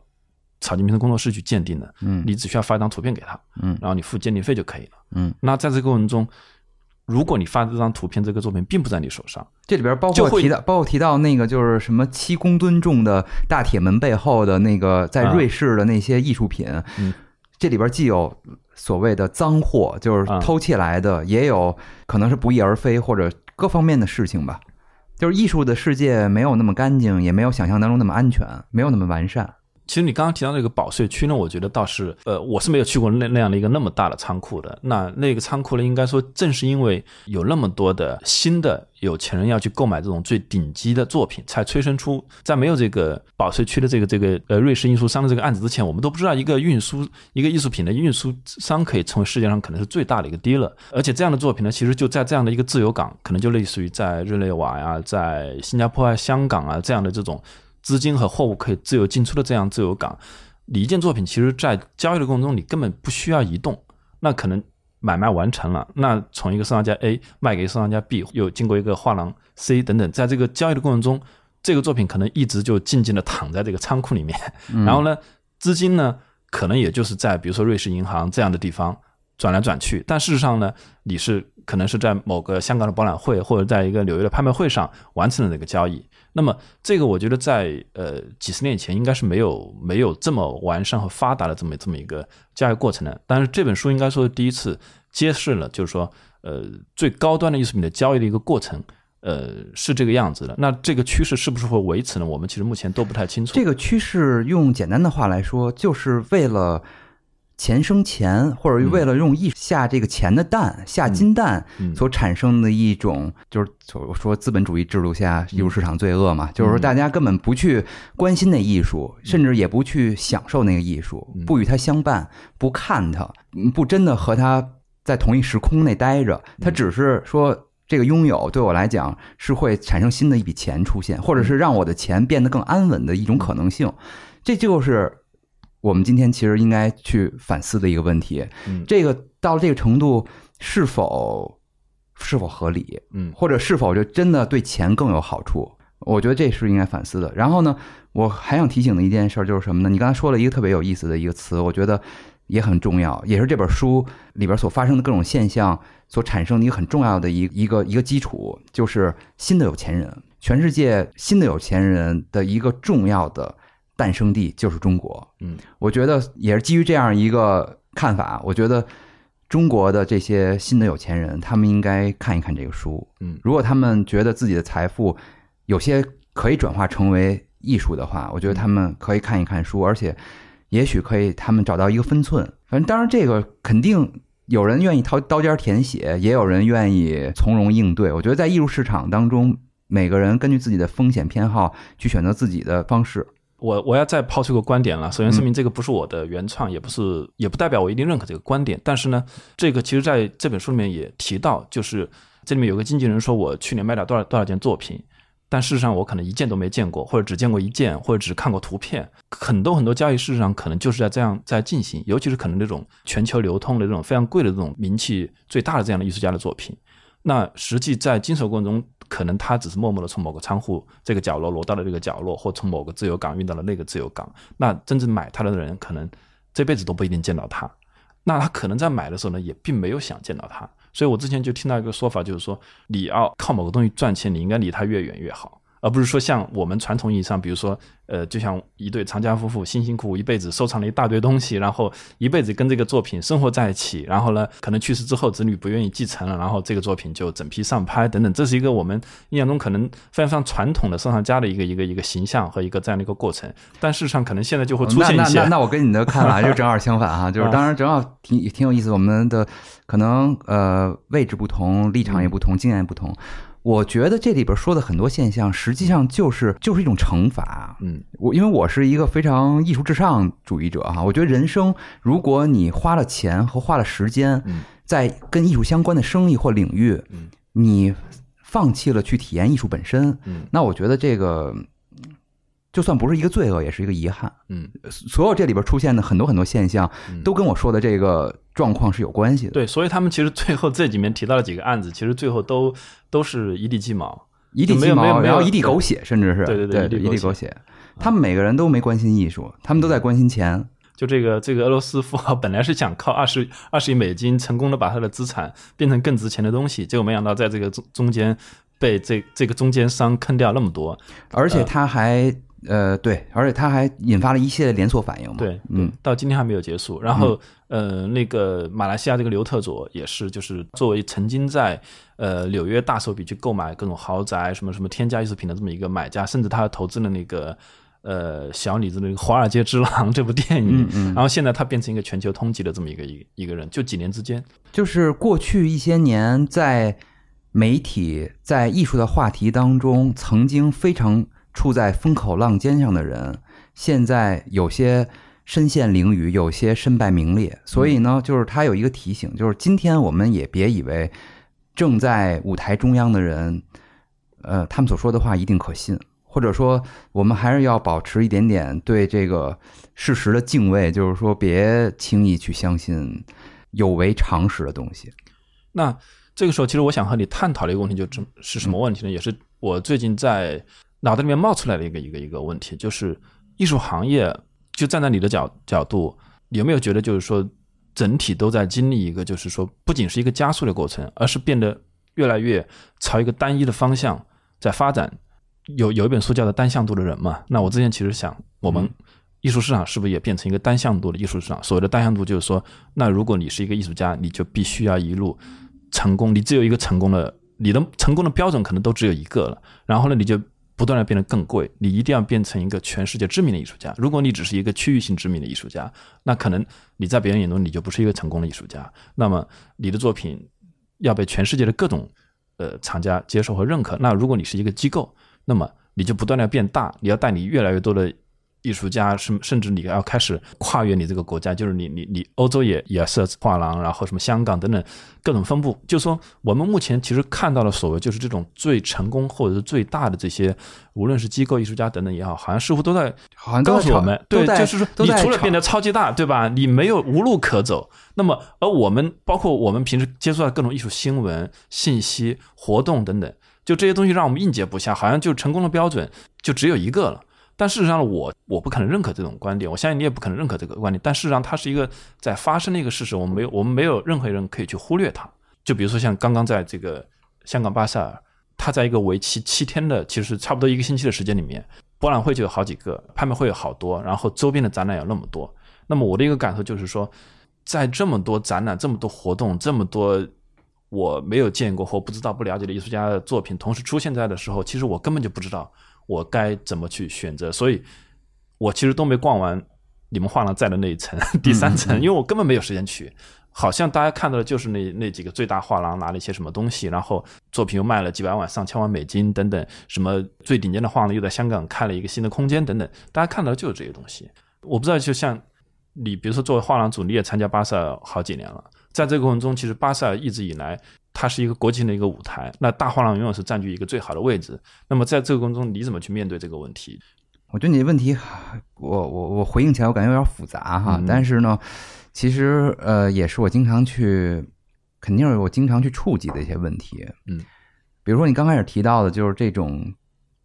草间弥生工作室去鉴定的，嗯，你只需要发一张图片给他，嗯，然后你付鉴定费就可以了，嗯。那在这个过程中，如果你发这张图片，这个作品并不在你手上，这里边包括提到，包括提到那个就是什么七公吨重的大铁门背后的那个在瑞士的那些艺术品，嗯，这里边既有所谓的赃货，就是偷窃来的，也有可能是不翼而飞或者各方面的事情吧。就是艺术的世界没有那么干净，也没有想象当中那么安全，没有那么完善。其实你刚刚提到那个保税区呢，我觉得倒是，呃，我是没有去过那那样的一个那么大的仓库的。那那个仓库呢，应该说正是因为有那么多的新的有钱人要去购买这种最顶级的作品，才催生出在没有这个保税区的这个这个呃瑞士运输商的这个案子之前，我们都不知道一个运输一个艺术品的运输商可以成为世界上可能是最大的一个 dealer。而且这样的作品呢，其实就在这样的一个自由港，可能就类似于在日内瓦呀，在新加坡啊、香港啊这样的这种。资金和货物可以自由进出的这样自由港，你一件作品其实，在交易的过程中，你根本不需要移动。那可能买卖完成了，那从一个收藏家 A 卖给收藏家 B，又经过一个画廊 C 等等，在这个交易的过程中，这个作品可能一直就静静的躺在这个仓库里面。然后呢，资金呢，可能也就是在比如说瑞士银行这样的地方转来转去。但事实上呢，你是可能是在某个香港的博览会，或者在一个纽约的拍卖会上完成了这个交易。那么，这个我觉得在呃几十年前应该是没有没有这么完善和发达的这么这么一个交易过程的。但是这本书应该说第一次揭示了，就是说，呃，最高端的艺术品的交易的一个过程，呃，是这个样子的。那这个趋势是不是会维持呢？我们其实目前都不太清楚。这个趋势用简单的话来说，就是为了。钱生钱，或者为了用艺下这个钱的蛋，下金蛋所产生的一种，就是说资本主义制度下艺术市场罪恶嘛，就是说大家根本不去关心那艺术，甚至也不去享受那个艺术，不与它相伴，不看它，不真的和它在同一时空内待着，它只是说这个拥有对我来讲是会产生新的一笔钱出现，或者是让我的钱变得更安稳的一种可能性，这就是。我们今天其实应该去反思的一个问题，嗯这个到了这个程度是否是否合理？嗯，或者是否就真的对钱更有好处？我觉得这是应该反思的。然后呢，我还想提醒的一件事儿就是什么呢？你刚才说了一个特别有意思的一个词，我觉得也很重要，也是这本书里边所发生的各种现象所产生的一个很重要的一一个一个基础，就是新的有钱人。全世界新的有钱人的一个重要的诞生地就是中国。嗯，我觉得也是基于这样一个看法，我觉得中国的这些新的有钱人，他们应该看一看这个书。嗯如果他们觉得自己的财富有些可以转化成为艺术的话，我觉得他们可以看一看书，而且也许可以他们找到一个分寸。反正当然，这个肯定有人愿意掏刀尖舔血，也有人愿意从容应对。我觉得在艺术市场当中，每个人根据自己的风险偏好去选择自己的方式。我我要再抛出个观点了。首先声明，这个不是我的原创，也不是，也不代表我一定认可这个观点。但是呢，这个其实在这本书里面也提到，就是这里面有个经纪人说我去年卖了多少多少件作品，但事实上我可能一件都没见过，或者只见过一件，或者只看过图片。很多很多交易事实上可能就是在这样在进行，尤其是可能那种全球流通的这种非常贵的这种名气最大的这样的艺术家的作品。那实际在经手过程中，可能他只是默默的从某个仓库这个角落挪到了这个角落，或从某个自由港运到了那个自由港。那真正买他的人，可能这辈子都不一定见到他。那他可能在买的时候呢，也并没有想见到他。所以我之前就听到一个说法，就是说你要靠某个东西赚钱，你应该离他越远越好。而不是说像我们传统意义上，比如说，呃，就像一对藏家夫妇辛辛苦苦一辈子收藏了一大堆东西，然后一辈子跟这个作品生活在一起，然后呢，可能去世之后子女不愿意继承了，然后这个作品就整批上拍等等，这是一个我们印象中可能非常非常传统的收藏家的一个一个一个形象和一个这样的一个过程。但事实上，可能现在就会出现一些那那我跟你的看法就正好相反哈，就是当然正好挺挺有意思，我们的可能呃位置不同，立场也不同，经验也不同。我觉得这里边说的很多现象，实际上就是就是一种惩罚。嗯，我因为我是一个非常艺术至上主义者哈，我觉得人生如果你花了钱和花了时间嗯，在跟艺术相关的生意或领域嗯，你放弃了去体验艺术本身，嗯。那我觉得这个就算不是一个罪恶，也是一个遗憾。嗯，所有这里边出现的很多很多现象，都跟我说的这个状况是有关系的。对，所以他们其实最后这里面提到了几个案子，其实最后都都是一地鸡毛。一地鸡毛，没有没有没有然后一地狗血，甚至是对对对对一地狗血一地狗血。他们每个人都没关心艺术，他们都在关心钱。就这个这个俄罗斯富豪本来是想靠二十二十亿美金成功的把他的资产变成更值钱的东西，结果没想到在这个中中间被这这个中间商坑掉那么多。而且他还呃对，而且他还引发了一系列连锁反应嘛。对，嗯，到今天还没有结束。然后，呃，那个马来西亚这个刘特佐也是，就是作为曾经在呃纽约大手笔去购买各种豪宅、什么什么天价艺术品的这么一个买家，甚至他投资了那个呃小李子的那个《华尔街之狼》这部电影，然后现在他变成一个全球通缉的这么一个一一个人，就几年之间，就是过去一些年在媒体在艺术的话题当中曾经非常处在风口浪尖上的人，现在有些身陷囹圄，有些身败名裂。所以呢，就是他有一个提醒，就是今天我们也别以为正在舞台中央的人，呃，他们所说的话一定可信，或者说我们还是要保持一点点对这个事实的敬畏，就是说别轻易去相信有违常识的东西。那这个时候，其实我想和你探讨的一个问题，就是是什么问题呢？也是我最近在脑袋里面冒出来的一个一个一个问题，就是艺术行业，就站在你的角角度，有没有觉得就是说，整体都在经历一个，就是说，不仅是一个加速的过程，而是变得越来越朝一个单一的方向在发展？有有一本书叫做《单向度的人》嘛？那我之前其实想，我们艺术市场是不是也变成一个单向度的艺术市场？所谓的单向度，就是说，那如果你是一个艺术家，你就必须要一路成功，你只有一个成功的，你的成功的标准可能都只有一个了。然后呢，你就不断的变得更贵，你一定要变成一个全世界知名的艺术家。如果你只是一个区域性知名的艺术家，那可能你在别人眼中你就不是一个成功的艺术家。那么你的作品要被全世界的各种呃厂家接受和认可。那如果你是一个机构，那么你就不断的变大，你要带你越来越多的艺术家，甚甚至你要开始跨越你这个国家，就是你你你欧洲也也设画廊，然后什么香港等等各种分布。就说我们目前其实看到的所谓就是这种最成功或者是最大的这些，无论是机构艺术家等等也好，好像似乎都在告诉我们，对，就是说你除了变得超级大，对吧？你没有无路可走。那么，而我们包括我们平时接触到各种艺术新闻、信息、活动等等，就这些东西让我们应接不暇，好像就成功的标准就只有一个了。但事实上，我我不可能认可这种观点，我相信你也不可能认可这个观点。但事实上，它是一个在发生的一个事实，我们没有我们没有任何人可以去忽略它。就比如说像刚刚在这个香港巴塞尔，它在一个为期七天的，其实差不多一个星期的时间里面，博览会就有好几个，拍卖会有好多，然后周边的展览有那么多。那么我的一个感受就是说，在这么多展览、这么多活动、这么多我没有见过或不知道、不了解的艺术家的作品同时出现在的时候，其实我根本就不知道我该怎么去选择，所以我其实都没逛完你们画廊在的那一层 第三层，因为我根本没有时间去。好像大家看到的就是那那几个最大画廊拿了一些什么东西，然后作品又卖了几百万、上千万美金等等，什么最顶尖的画廊又在香港开了一个新的空间等等，大家看到的就是这些东西。我不知道，就像你，比如说作为画廊主，你也参加巴塞尔好几年了，在这个过程中，其实巴塞尔一直以来它是一个国际性的一个舞台，那大画廊永远是占据一个最好的位置。那么在这个过程中，你怎么去面对这个问题？我觉得你的问题，我我我回应起来，我感觉有点复杂哈。但是呢，其实呃，也是我经常去，肯定是我经常去触及的一些问题。嗯，比如说你刚开始提到的，就是这种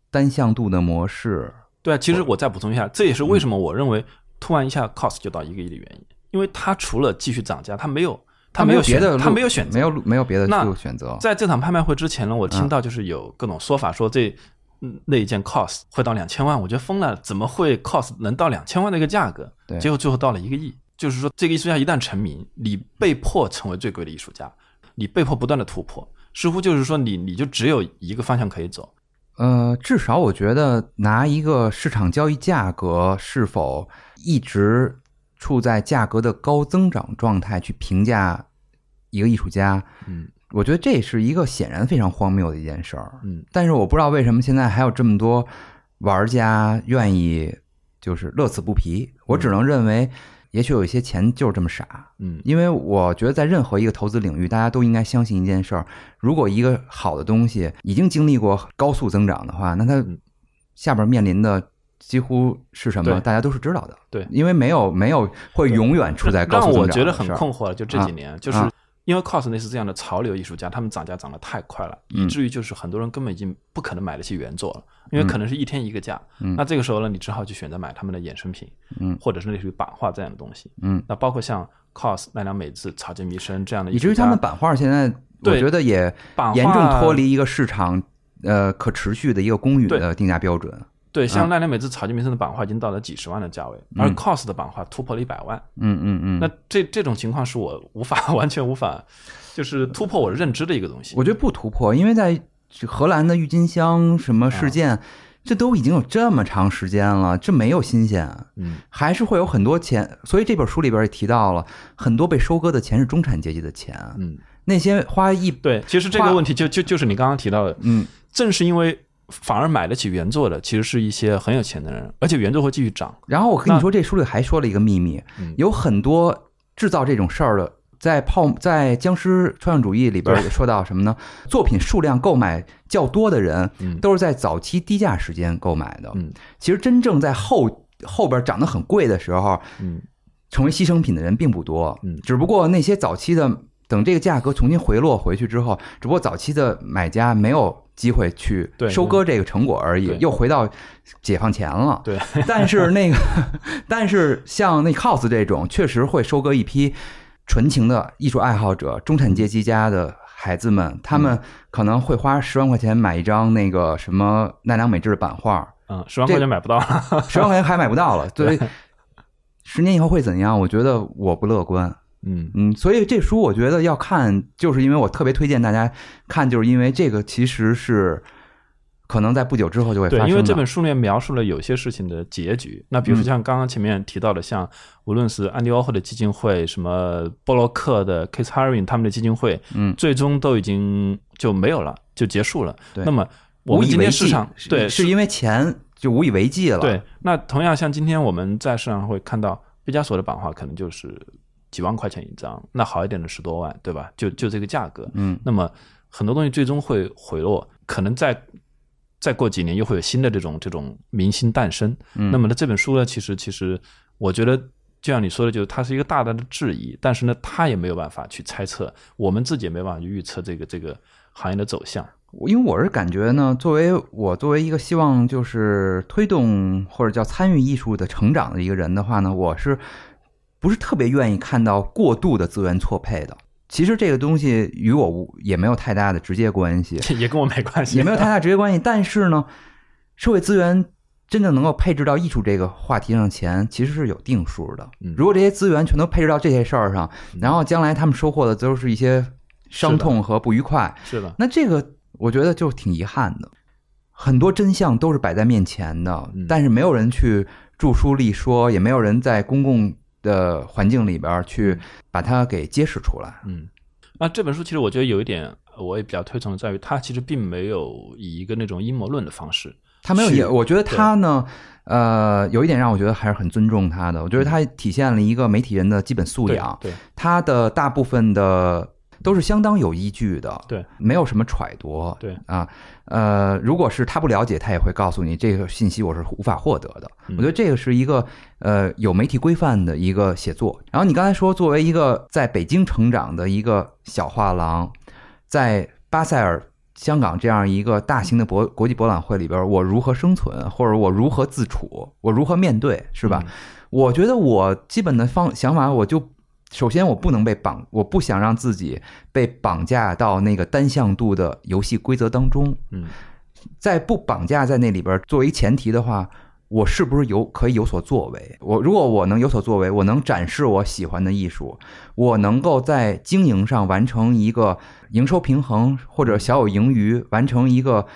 单向度的模式。对啊，其实我再补充一下，这也是为什么我认为突然一下 cost 就到一个亿的原因，因为它除了继续涨价，它没有它没有别的，他没有选择，没有没有别的路选择。在这场拍卖会之前呢，我听到就是有各种说法，说这嗯那一件 cost 会到两千万，我觉得疯了，怎么会 cost 能到两千万的一个价格？对结果最后到了一个亿。就是说，这个艺术家一旦成名，你被迫成为最贵的艺术家，你被迫不断的突破，似乎就是说你你就只有一个方向可以走。呃，至少我觉得拿一个市场交易价格是否一直处在价格的高增长状态去评价一个艺术家，嗯，我觉得这是一个显然非常荒谬的一件事儿。嗯，但是我不知道为什么现在还有这么多玩家愿意就是乐此不疲。我只能认为，也许有一些钱就是这么傻。嗯因为我觉得在任何一个投资领域，大家都应该相信一件事儿：如果一个好的东西已经经历过高速增长的话，那它嗯下边面临的几乎是什么，大家都是知道的。对。因为没有没有会永远处在高速增长的让我觉得很困惑的，就这几年，就是啊。因为 cos 那是这样的潮流艺术家，他们涨价涨得太快了，嗯。以至于就是很多人根本已经不可能买得起原作了，因为可能是一天一个价。嗯。那这个时候呢，你只好去选择买他们的衍生品，嗯。或者是类似于版画这样的东西。嗯，那包括像 cos 奈良美智、草间弥生这样的以至于他们版画现在，我觉得也严重脱离一个市场呃可持续的一个公允对。的定价标准。对，像嗯奈良美智、草间弥生的版画已经到了几十万的价位，嗯而 cos 的版画突破了一百万。嗯嗯嗯，那这这种情况是我无法 完全无法，就是突破我认知的一个东西。我觉得不突破，因为在荷兰的郁金香什么事件，这都已经有这么长时间了，这没有新鲜，嗯，还是会有很多钱。所以这本书里边也提到了，很多被收割的钱是中产阶级的钱，嗯，那些花一对，其实这个问题就就就是你刚刚提到的，嗯正是因为反而买得起原作的，其实是一些很有钱的人，而且原作会继续涨。然后我跟你说，这书里还说了一个秘密，嗯有很多制造这种事儿的，在泡在僵尸抽象主义里边也说到什么呢？作品数量购买较多的人，嗯都是在早期低价时间购买的。嗯其实真正在后后边涨得很贵的时候，嗯成为牺牲品的人并不多。嗯只不过那些早期的，等这个价格重新回落回去之后，只不过早期的买家没有机会去对收割这个成果而已，又回到解放前了。对，但是那个，但是像那 cos 这种，确实会收割一批纯情的艺术爱好者、中产阶级家的孩子们，他们可能会花十万块钱买一张那个什么奈良美智的版画，嗯，十万块钱买不到了。十万块钱还买不到了。对，十年以后会怎样？我觉得我不乐观。嗯嗯，所以这书我觉得要看，就是因为我特别推荐大家看，就是因为这个其实是可能在不久之后就会发生，的。因为这本书里面描述了有些事情的结局。那比如说像刚刚前面提到的，像无论是安迪沃霍的基金会，什么波洛克的 Kiss Haring 他们的基金会，嗯最终都已经就没有了，就结束了。对那么我无以为继们今天市场对是因为钱就无以为继了。对，那同样像今天我们在市场上会看到毕加索的版画，可能就是几万块钱一张，那好一点的十多万，对吧？就就这个价格。嗯，那么很多东西最终会回落，可能再再过几年又会有新的这种这种明星诞生。嗯那么呢，这本书呢，其实其实我觉得。就像你说的，就是它是一个大大的质疑，但是呢，他也没有办法去猜测，我们自己也没办法去预测这个这个行业的走向。因为我是感觉呢，作为我作为一个希望就是推动或者叫参与艺术的成长的一个人的话呢，我是不是特别愿意看到过度的资源错配的？其实这个东西与我无也没有太大的直接关系，也跟我没关系，也没有太大直接关系。但是呢，社会资源真正能够配置到艺术这个话题上前，其实是有定数的嗯。如果这些资源全都配置到这些事儿上，然后将来他们收获的都是一些伤痛和不愉快，是的，那这个我觉得就挺遗憾的。很多真相都是摆在面前的嗯，但是没有人去著书立说，也没有人在公共的环境里边去把它给揭示出来。嗯，那这本书其实我觉得有一点，呃我也比较推崇的在于，它其实并没有以一个那种阴谋论的方式，去他没有也，我觉得他呢，呃，有一点让我觉得还是很尊重他的。我觉得他体现了一个媒体人的基本素对养，对。他的大部分的都是相当有依据的，对，没有什么揣度，对。啊，呃，如果是他不了解，他也会告诉你这个信息我是无法获得的。嗯我觉得这个是一个呃有媒体规范的一个写作。然后你刚才说，作为一个在北京成长的一个小画廊，在巴塞尔。香港这样一个大型的博国际博览会里边，我如何生存，或者我如何自处，我如何面对，是吧？嗯我觉得我基本的方想法，我就首先我不能被绑，我不想让自己被绑架到那个单向度的游戏规则当中。嗯，在不绑架在那里边作为前提的话，我是不是有可以有所作为？我如果我能有所作为，我能展示我喜欢的艺术，我能够在经营上完成一个营收平衡或者小有盈余，完成一个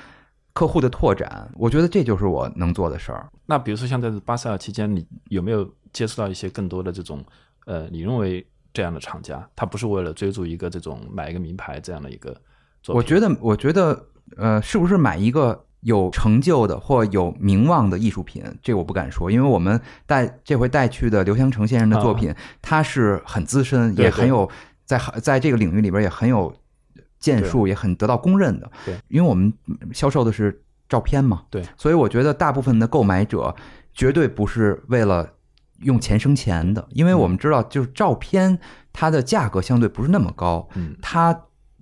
客户的拓展，我觉得这就是我能做的事儿。那比如说像在巴塞尔期间，你有没有接触到一些更多的这种呃，你认为这样的厂家，他不是为了追逐一个这种买一个名牌这样的一个作品？我觉得，我觉得，呃，是不是买一个有成就的或有名望的艺术品，这我不敢说，因为我们带这回带去的刘香成先生的作品，他是很资深，也很有在在这个领域里边也很有建树，也很得到公认的。对，因为我们销售的是照片嘛，对，所以我觉得大部分的购买者绝对不是为了用钱生钱的，因为我们知道，就是照片它的价格相对不是那么高，嗯它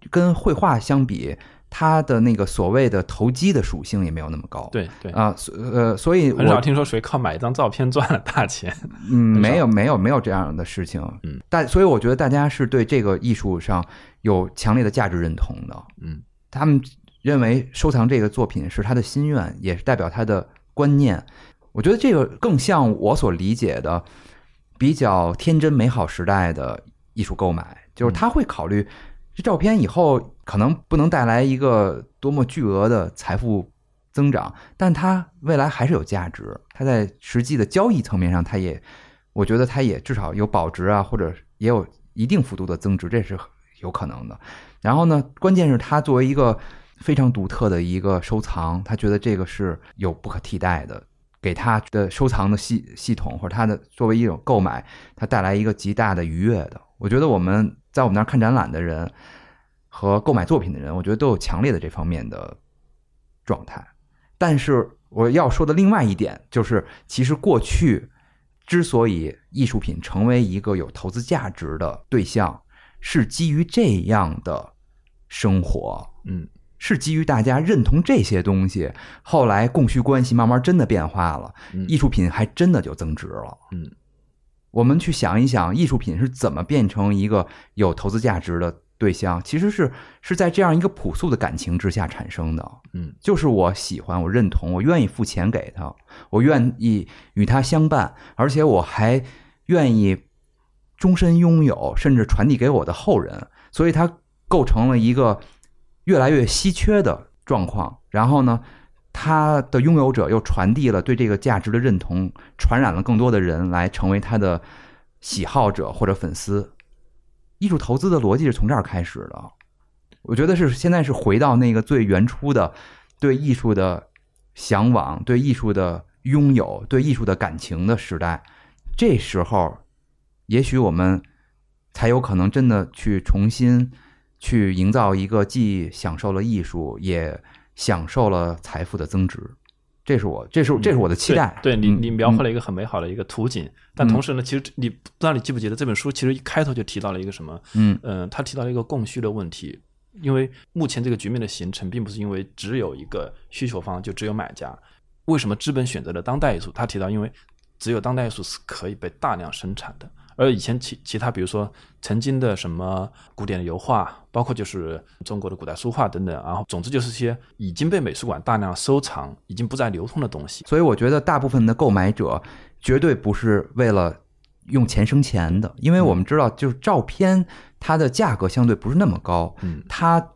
跟绘画相比，它的那个所谓的投机的属性也没有那么高。对对，啊，所呃，所以我很少听说谁靠买一张照片赚了大钱。嗯，没有没有没有这样的事情。嗯，但所以我觉得大家是对这个艺术上有强烈的价值认同的。嗯，他们认为收藏这个作品是他的心愿，也是代表他的观念。我觉得这个更像我所理解的比较天真美好时代的艺术购买，就是他会考虑这照片以后可能不能带来一个多么巨额的财富增长，但它未来还是有价值。它在实际的交易层面上，它也，我觉得它也至少有保值啊，或者也有一定幅度的增值，这是有可能的。然后呢，关键是它作为一个非常独特的一个收藏，他觉得这个是有不可替代的，给他的收藏的系系统或者他的作为一种购买，它带来一个极大的愉悦的。我觉得我们在我们那儿看展览的人和购买作品的人，我觉得都有强烈的这方面的状态。但是我要说的另外一点就是，其实过去之所以艺术品成为一个有投资价值的对象，是基于这样的生活，嗯，是基于大家认同这些东西，后来供需关系慢慢真的变化了，嗯艺术品还真的就增值了。嗯，我们去想一想，艺术品是怎么变成一个有投资价值的对象，其实是是在这样一个朴素的感情之下产生的。嗯，就是我喜欢，我认同，我愿意付钱给他，我愿意与他相伴，而且我还愿意终身拥有，甚至传递给我的后人，所以它构成了一个越来越稀缺的状况。然后呢，它的拥有者又传递了对这个价值的认同，传染了更多的人来成为他的喜好者或者粉丝。艺术投资的逻辑是从这儿开始的，我觉得是现在是回到那个最原初的对艺术的向往、对艺术的拥有、对艺术的感情的时代。这时候，也许我们才有可能真的去重新去营造一个既享受了艺术，也享受了财富的增值。这是我，这是这是我的期待。对对你，嗯你描绘了一个很美好的一个图景，但同时呢，其实你不知道你记不记得这本书其实一开头就提到了一个什么？嗯呃，他提到了一个供需的问题。因为目前这个局面的形成，并不是因为只有一个需求方，就只有买家。为什么资本选择了当代艺术？他提到，因为只有当代艺术是可以被大量生产的，而以前其其他，比如说曾经的什么古典的油画，包括就是中国的古代书画等等，然后总之就是些已经被美术馆大量收藏、已经不再流通的东西。所以我觉得大部分的购买者绝对不是为了用钱生钱的，因为我们知道，就是照片它的价格相对不是那么高，嗯它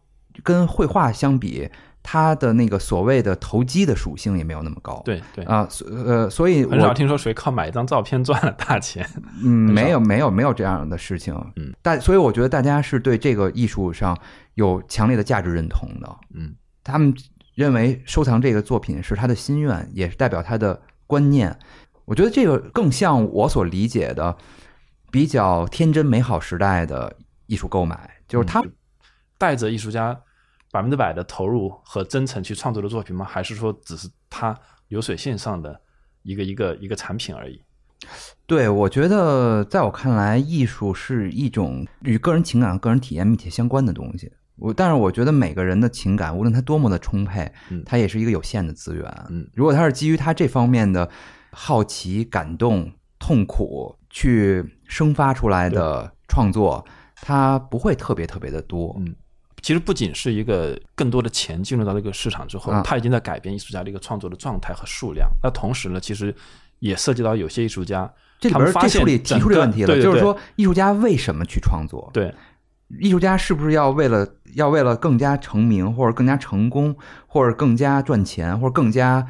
跟绘画相比，它的那个所谓的投机的属性也没有那么高。对对，啊，所呃，所以很少我听说谁靠买一张照片赚了大钱。嗯，没有没有没有这样的事情。嗯，但所以我觉得大家是对这个艺术上有强烈的价值认同的。嗯，他们认为收藏这个作品是他的心愿，也是代表他的观念。我觉得这个更像我所理解的比较天真美好时代的艺术购买，就是他带着艺术家百分之百的投入和真诚去创作的作品吗？还是说只是它流水线上的一个一个一个产品而已？对我觉得，在我看来，艺术是一种与个人情感、个人体验密切相关的东西。我但是我觉得每个人的情感，无论他多么的充沛，嗯它也是一个有限的资源。嗯如果他是基于他这方面的好奇、感动、痛苦去生发出来的创作，它不会特别特别的多。嗯其实不仅是一个更多的钱进入到这个市场之后啊，它已经在改变艺术家的一个创作的状态和数量。那同时呢，其实也涉及到有些艺术家，这里边这书里提出这个问题了，就是说艺术家为什么去创作？对艺术家是不是要为了要为了更加成名，或者更加成功，或者更加赚钱，或者更加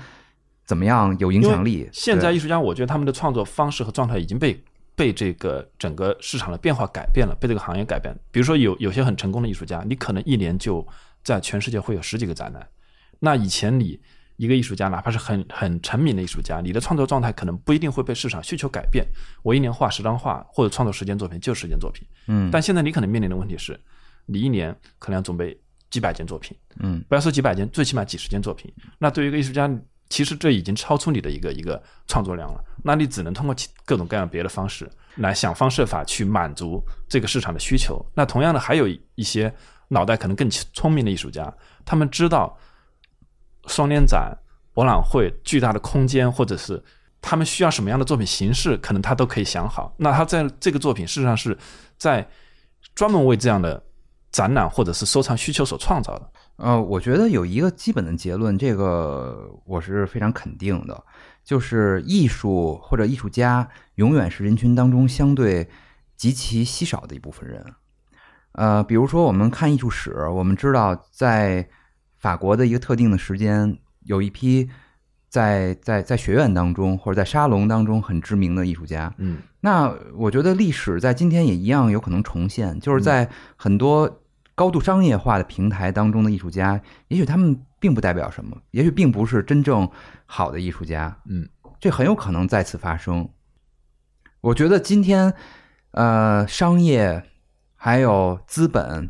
怎么样有影响力？现在艺术家，我觉得他们的创作方式和状态已经被被这个整个市场的变化改变了，被这个行业改变了。比如说有有些很成功的艺术家，你可能一年就在全世界会有十几个展览。那以前你一个艺术家，哪怕是很很成名的艺术家，你的创作状态可能不一定会被市场需求改变。我一年画十张画，或者创作十件作品，就十件作品。嗯，但现在你可能面临的问题是，你一年可能要准备几百件作品，嗯，不要说几百件，最起码几十件作品。那对于一个艺术家，其实这已经超出你的一个一个创作量了。那你只能通过各种各样别的方式来想方设法去满足这个市场的需求。那同样的，还有一些脑袋可能更聪明的艺术家，他们知道双年展、博览会巨大的空间，或者是他们需要什么样的作品形式，可能他都可以想好。那他在这个作品事实上是在专门为这样的展览或者是收藏需求所创造的。呃，我觉得有一个基本的结论，这个我是非常肯定的，就是艺术或者艺术家永远是人群当中相对极其稀少的一部分人。呃，比如说我们看艺术史，我们知道在法国的一个特定的时间，有一批在在在学院当中或者在沙龙当中很知名的艺术家，嗯。那我觉得历史在今天也一样有可能重现，就是在很多高度商业化的平台当中的艺术家，也许他们并不代表什么，也许并不是真正好的艺术家，嗯，这很有可能再次发生。我觉得今天，呃，商业还有资本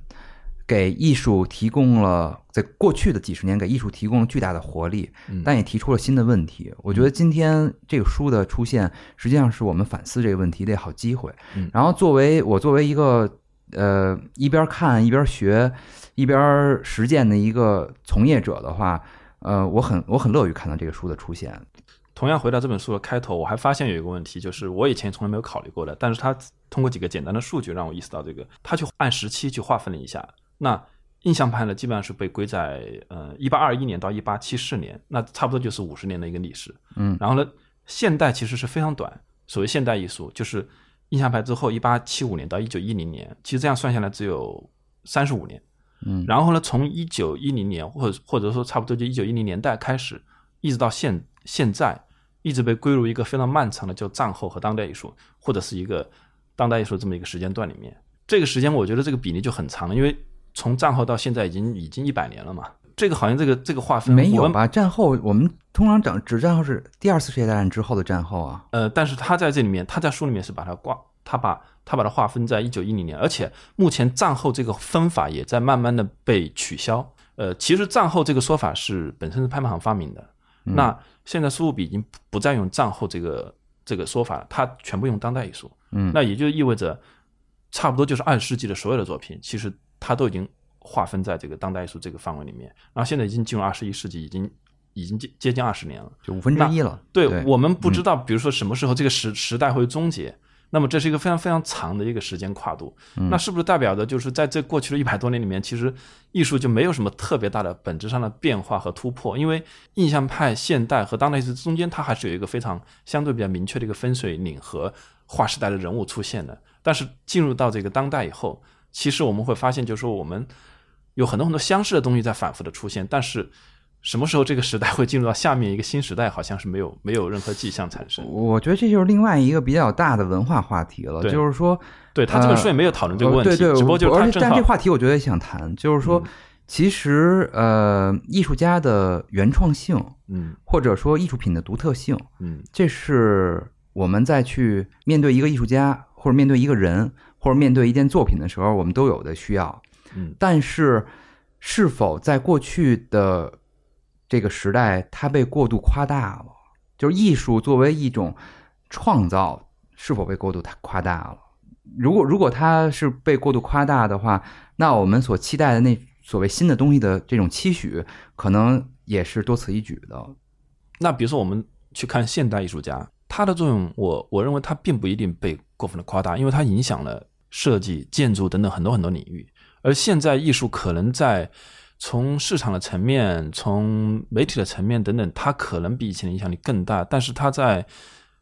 给艺术提供了，在过去的几十年给艺术提供了巨大的活力，嗯但也提出了新的问题。我觉得今天这个书的出现，实际上是我们反思这个问题的好机会。嗯然后作为我作为一个呃一边看一边学一边实践的一个从业者的话，呃，我很我很乐于看到这个书的出现。同样回到这本书的开头，我还发现有一个问题，就是我以前从来没有考虑过的，但是他通过几个简单的数据让我意识到这个，他去按时期去划分了一下。那印象派呢，基本上是被归在呃一八二一年到一八七四年，那差不多就是五十年的一个历史。嗯然后呢，现代其实是非常短，所谓现代艺术就是印象派之后一八七五年到一九一零年，其实这样算下来只有三十五年。嗯然后呢，从一九一零年或者或者说差不多就一九一零年代开始，一直到现现在，一直被归入一个非常漫长的叫战后和当代艺术，或者是一个当代艺术这么一个时间段里面。这个时间我觉得这个比例就很长了，因为从战后到现在已经已经一百年了嘛。这个好像这个这个划分我们没有吧？战后我们通常讲指战后是第二次世界大战之后的战后啊。呃，但是他在这里面，他在书里面是把它挂，他把他把它划分在一九一零年，而且目前战后这个分法也在慢慢的被取消。呃，其实战后这个说法是本身是拍卖行发明的，那现在苏富比已经不再用战后这个这个说法了，它全部用当代艺术。嗯那也就意味着，差不多就是二十世纪的所有的作品，其实他都已经划分在这个当代艺术这个范围里面。然后现在已经进入二十一世纪，已经已经接接近二十年了。就五分之一了。对我们不知道，比如说什么时候这个时时代会终结。那么这是一个非常非常长的一个时间跨度，那是不是代表着就是在这过去的一百多年里面，其实艺术就没有什么特别大的本质上的变化和突破？因为印象派、现代和当代艺术中间，它还是有一个非常相对比较明确的一个分水岭和划时代的人物出现的。但是进入到这个当代以后，其实我们会发现，就是说我们有很多很多相似的东西在反复的出现，但是。什么时候这个时代会进入到下面一个新时代？好像是没有没有任何迹象产生。我觉得这就是另外一个比较大的文化话题了。就是说，对他这本书也没有讨论这个问题。对对，只不过就是而且但这话题我觉得也想谈，就是说，其实呃，艺术家的原创性，嗯，或者说艺术品的独特性，嗯，这是我们在去面对一个艺术家，或者面对一个人，或者面对一件作品的时候，我们都有的需要。嗯，但是是否在过去的这个时代，它被过度夸大了。就是艺术作为一种创造，是否被过度夸大了？如果如果它是被过度夸大的话，那我们所期待的那所谓新的东西的这种期许，可能也是多此一举的。那比如说，我们去看现代艺术家，他的作用，我我认为他并不一定被过分的夸大，因为它影响了设计、建筑等等很多很多领域。而现在艺术可能在从市场的层面、从媒体的层面等等，它可能比以前的影响力更大。但是它在，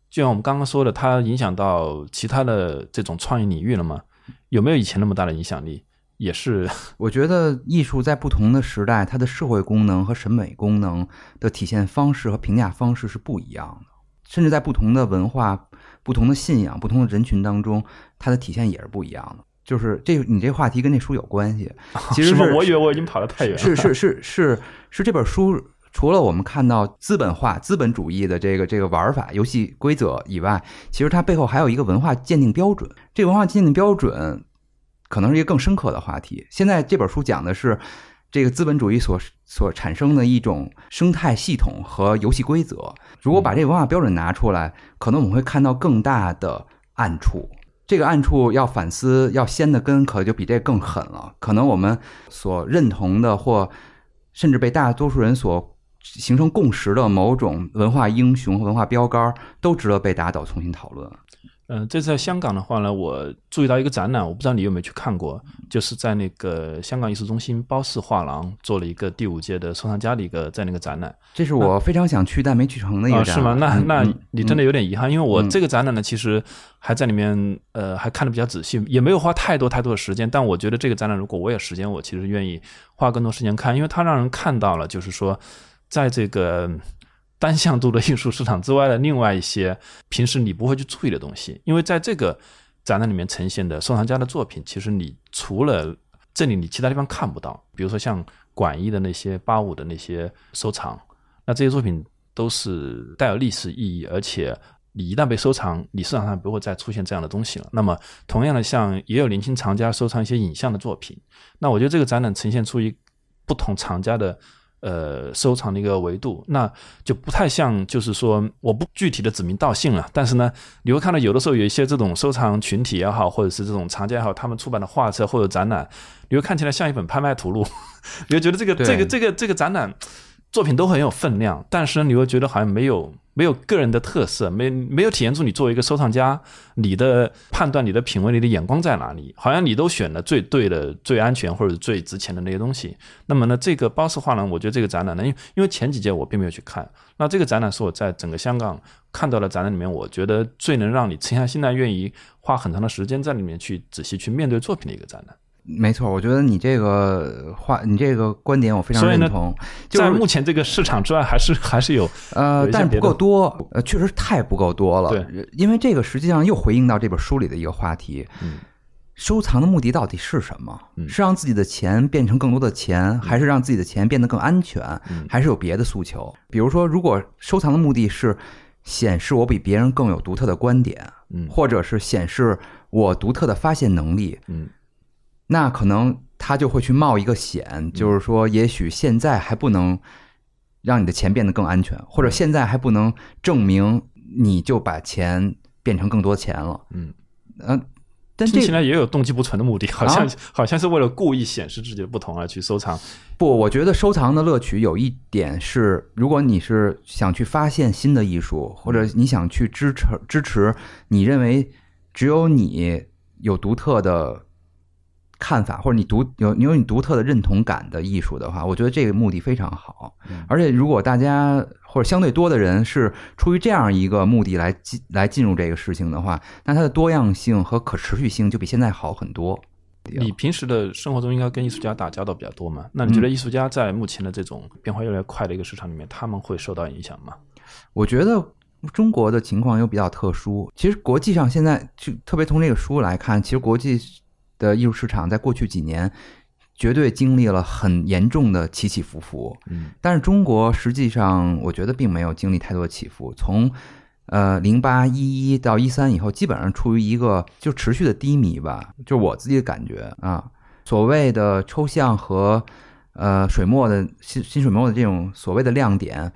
就像我们刚刚说的，它影响到其他的这种创意领域了吗？有没有以前那么大的影响力？也是，我觉得艺术在不同的时代，它的社会功能和审美功能的体现方式和评价方式是不一样的，甚至在不同的文化、不同的信仰、不同的人群当中，它的体现也是不一样的。就是这，你这话题跟那书有关系。其实是，我以为我已经跑得太远了。是是是是是，这本书除了我们看到资本化、资本主义的这个这个玩法、游戏规则以外，其实它背后还有一个文化鉴定标准。这个文化鉴定标准可能是一个更深刻的话题。现在这本书讲的是这个资本主义所所产生的一种生态系统和游戏规则。如果把这个文化标准拿出来，可能我们会看到更大的暗处。这个暗处要反思，要掀的根，可就比这更狠了。可能我们所认同的，或甚至被大多数人所形成共识的某种文化英雄、文化标杆，都值得被打倒，重新讨论。嗯，这次在香港的话呢，我注意到一个展览，我不知道你有没有去看过，就是在那个香港艺术中心褒姒画廊做了一个第五届的收藏家的一个在那个展览。这是我非常想去但没去成的一个展，是吗？那那你真的有点遗憾，因为我这个展览呢，其实还在里面，呃，还看的比较仔细，也没有花太多太多的时间。但我觉得这个展览，如果我有时间，我其实愿意花更多时间看，因为它让人看到了，就是说，在这个。单向度的艺术市场之外的另外一些平时你不会去注意的东西，因为在这个展览里面呈现的收藏家的作品，其实你除了这里，你其他地方看不到。比如说像广义的那些八五的那些收藏，那这些作品都是带有历史意义，而且你一旦被收藏，你市场上不会再出现这样的东西了。那么同样的，像也有年轻藏家收藏一些影像的作品，那我觉得这个展览呈现出一不同藏家的。呃，收藏的一个维度，那就不太像，就是说，我不具体的指名道姓了。但是呢，你会看到有的时候有一些这种收藏群体也好，或者是这种藏家也好，他们出版的画册或者展览，你会看起来像一本拍卖图录，你会觉得这个这个这个这个展览作品都很有分量，但是呢你会觉得好像没有。没有个人的特色，没没有体现出你作为一个收藏家，你的判断、你的品味、你的眼光在哪里？好像你都选了最对的、最安全或者最值钱的那些东西。那么呢，这个包氏画廊，我觉得这个展览呢，因为因为前几届我并没有去看，那这个展览是我在整个香港看到的展览里面，我觉得最能让你沉下心来，愿意花很长的时间在里面去仔细去面对作品的一个展览。没错，我觉得你这个话，你这个观点我非常认同。就在目前这个市场之外，还是还是有呃，但不够多，呃，确实太不够多了。对，因为这个实际上又回应到这本书里的一个话题：嗯，收藏的目的到底是什么？是让自己的钱变成更多的钱，还是让自己的钱变得更安全？还是有别的诉求？比如说，如果收藏的目的是显示我比别人更有独特的观点，嗯，或者是显示我独特的发现能力，嗯。那可能他就会去冒一个险，就是说，也许现在还不能让你的钱变得更安全，或者现在还不能证明你就把钱变成更多钱了。嗯，嗯，但这听起来也有动机不纯的目的，好像、啊好像是为了故意显示自己的不同而去收藏。不，我觉得收藏的乐趣有一点是，如果你是想去发现新的艺术，或者你想去支持支持你认为只有你有独特的看法，或者你独有你有你独特的认同感的艺术的话，我觉得这个目的非常好。而且如果大家或者相对多的人是出于这样一个目的来进来进入这个事情的话，那它的多样性和可持续性就比现在好很多。你平时的生活中应该跟艺术家打交道比较多嘛？那你觉得艺术家在目前的这种变化越来越快的一个市场里面，他们会受到影响吗？我觉得中国的情况又比较特殊。其实国际上现在就特别从这个书来看，其实国际的艺术市场在过去几年绝对经历了很严重的起起伏伏。嗯，但是中国实际上我觉得并没有经历太多的起伏，从呃零八一一到一三以后，基本上处于一个就持续的低迷吧，就我自己的感觉啊。所谓的抽象和呃水墨的新新水墨的这种所谓的亮点，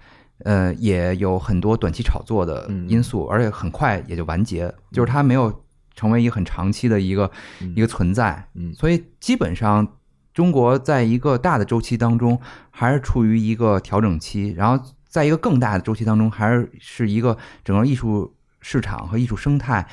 呃，也有很多短期炒作的因素，而且很快也就完结，就是它没有成为一个很长期的一个、一个存在。嗯所以基本上中国在一个大的周期当中，还是处于一个调整期，然后在一个更大的周期当中，还是是一个整个艺术市场和艺术生态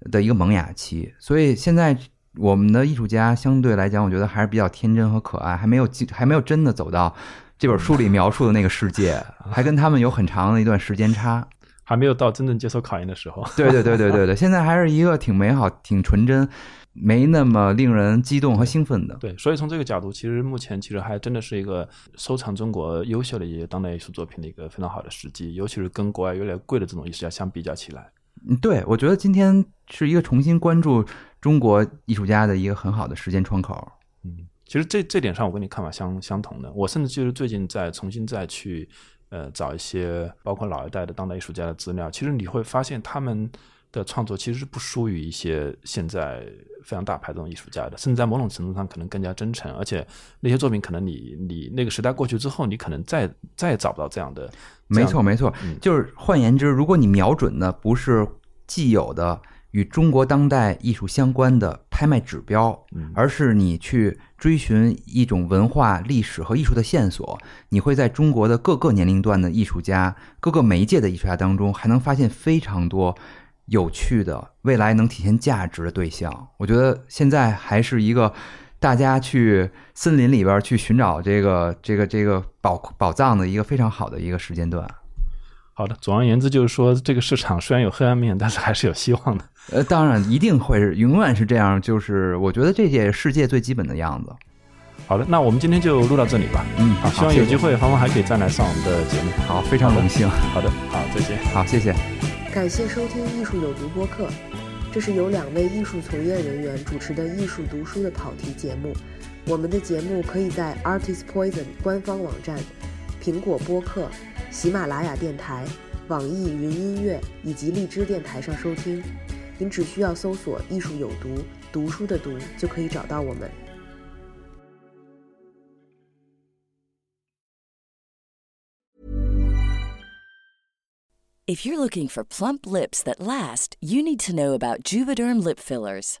的一个萌芽期。所以现在我们的艺术家相对来讲，我觉得还是比较天真和可爱，还没有进，还没有真的走到这本书里描述的那个世界，还跟他们有很长的一段时间差。还没有到真正接受考验的时候。对对对对对对，现在还是一个挺美好、挺纯真，没那么令人激动和兴奋的。对，所以从这个角度，其实目前其实还真的是一个收藏中国优秀的一些当代艺术作品的一个非常好的时机，尤其是跟国外越来越贵的这种艺术家相比较起来。嗯，对，我觉得今天是一个重新关注中国艺术家的一个很好的时间窗口。嗯其实这这点上，我跟你看法相相同的。我甚至就是最近在重新再去呃找一些包括老一代的当代艺术家的资料，其实你会发现他们的创作其实是不输于一些现在非常大牌的这种艺术家的，甚至在某种程度上可能更加真诚，而且那些作品可能你你那个时代过去之后，你可能再再也找不到这样的。没错，没错，就是换言之，如果你瞄准的不是既有的与中国当代艺术相关的拍卖指标，而是你去追寻一种文化、历史和艺术的线索，你会在中国的各个年龄段的艺术家、各个媒介的艺术家当中，还能发现非常多有趣的、未来能体现价值的对象。我觉得现在还是一个。大家去森林里边去寻找这个这个这个宝宝藏的一个非常好的一个时间段。好的，总而言之就是说，这个市场虽然有黑暗面，但是还是有希望的。呃，当然一定会是，永远是这样。就是我觉得这也是世界最基本的样子。好的，那我们今天就录到这里吧。嗯，好，希望有机会芳芳还可以再来上我们的节目。好，非常荣幸。好的，好，再见。好，谢谢。感谢收听《艺术有毒》播客，这是由两位艺术从业人员主持的艺术读书的跑题节目。我们的节目可以在 Artist Poison 官方网站、苹果播客、喜马拉雅电台、网易云音乐以及荔枝电台上收听。您只需要搜索“艺术有毒”，读书的“读”就可以找到我们。If you're looking for plump lips that last, you need to know about Juvederm lip fillers.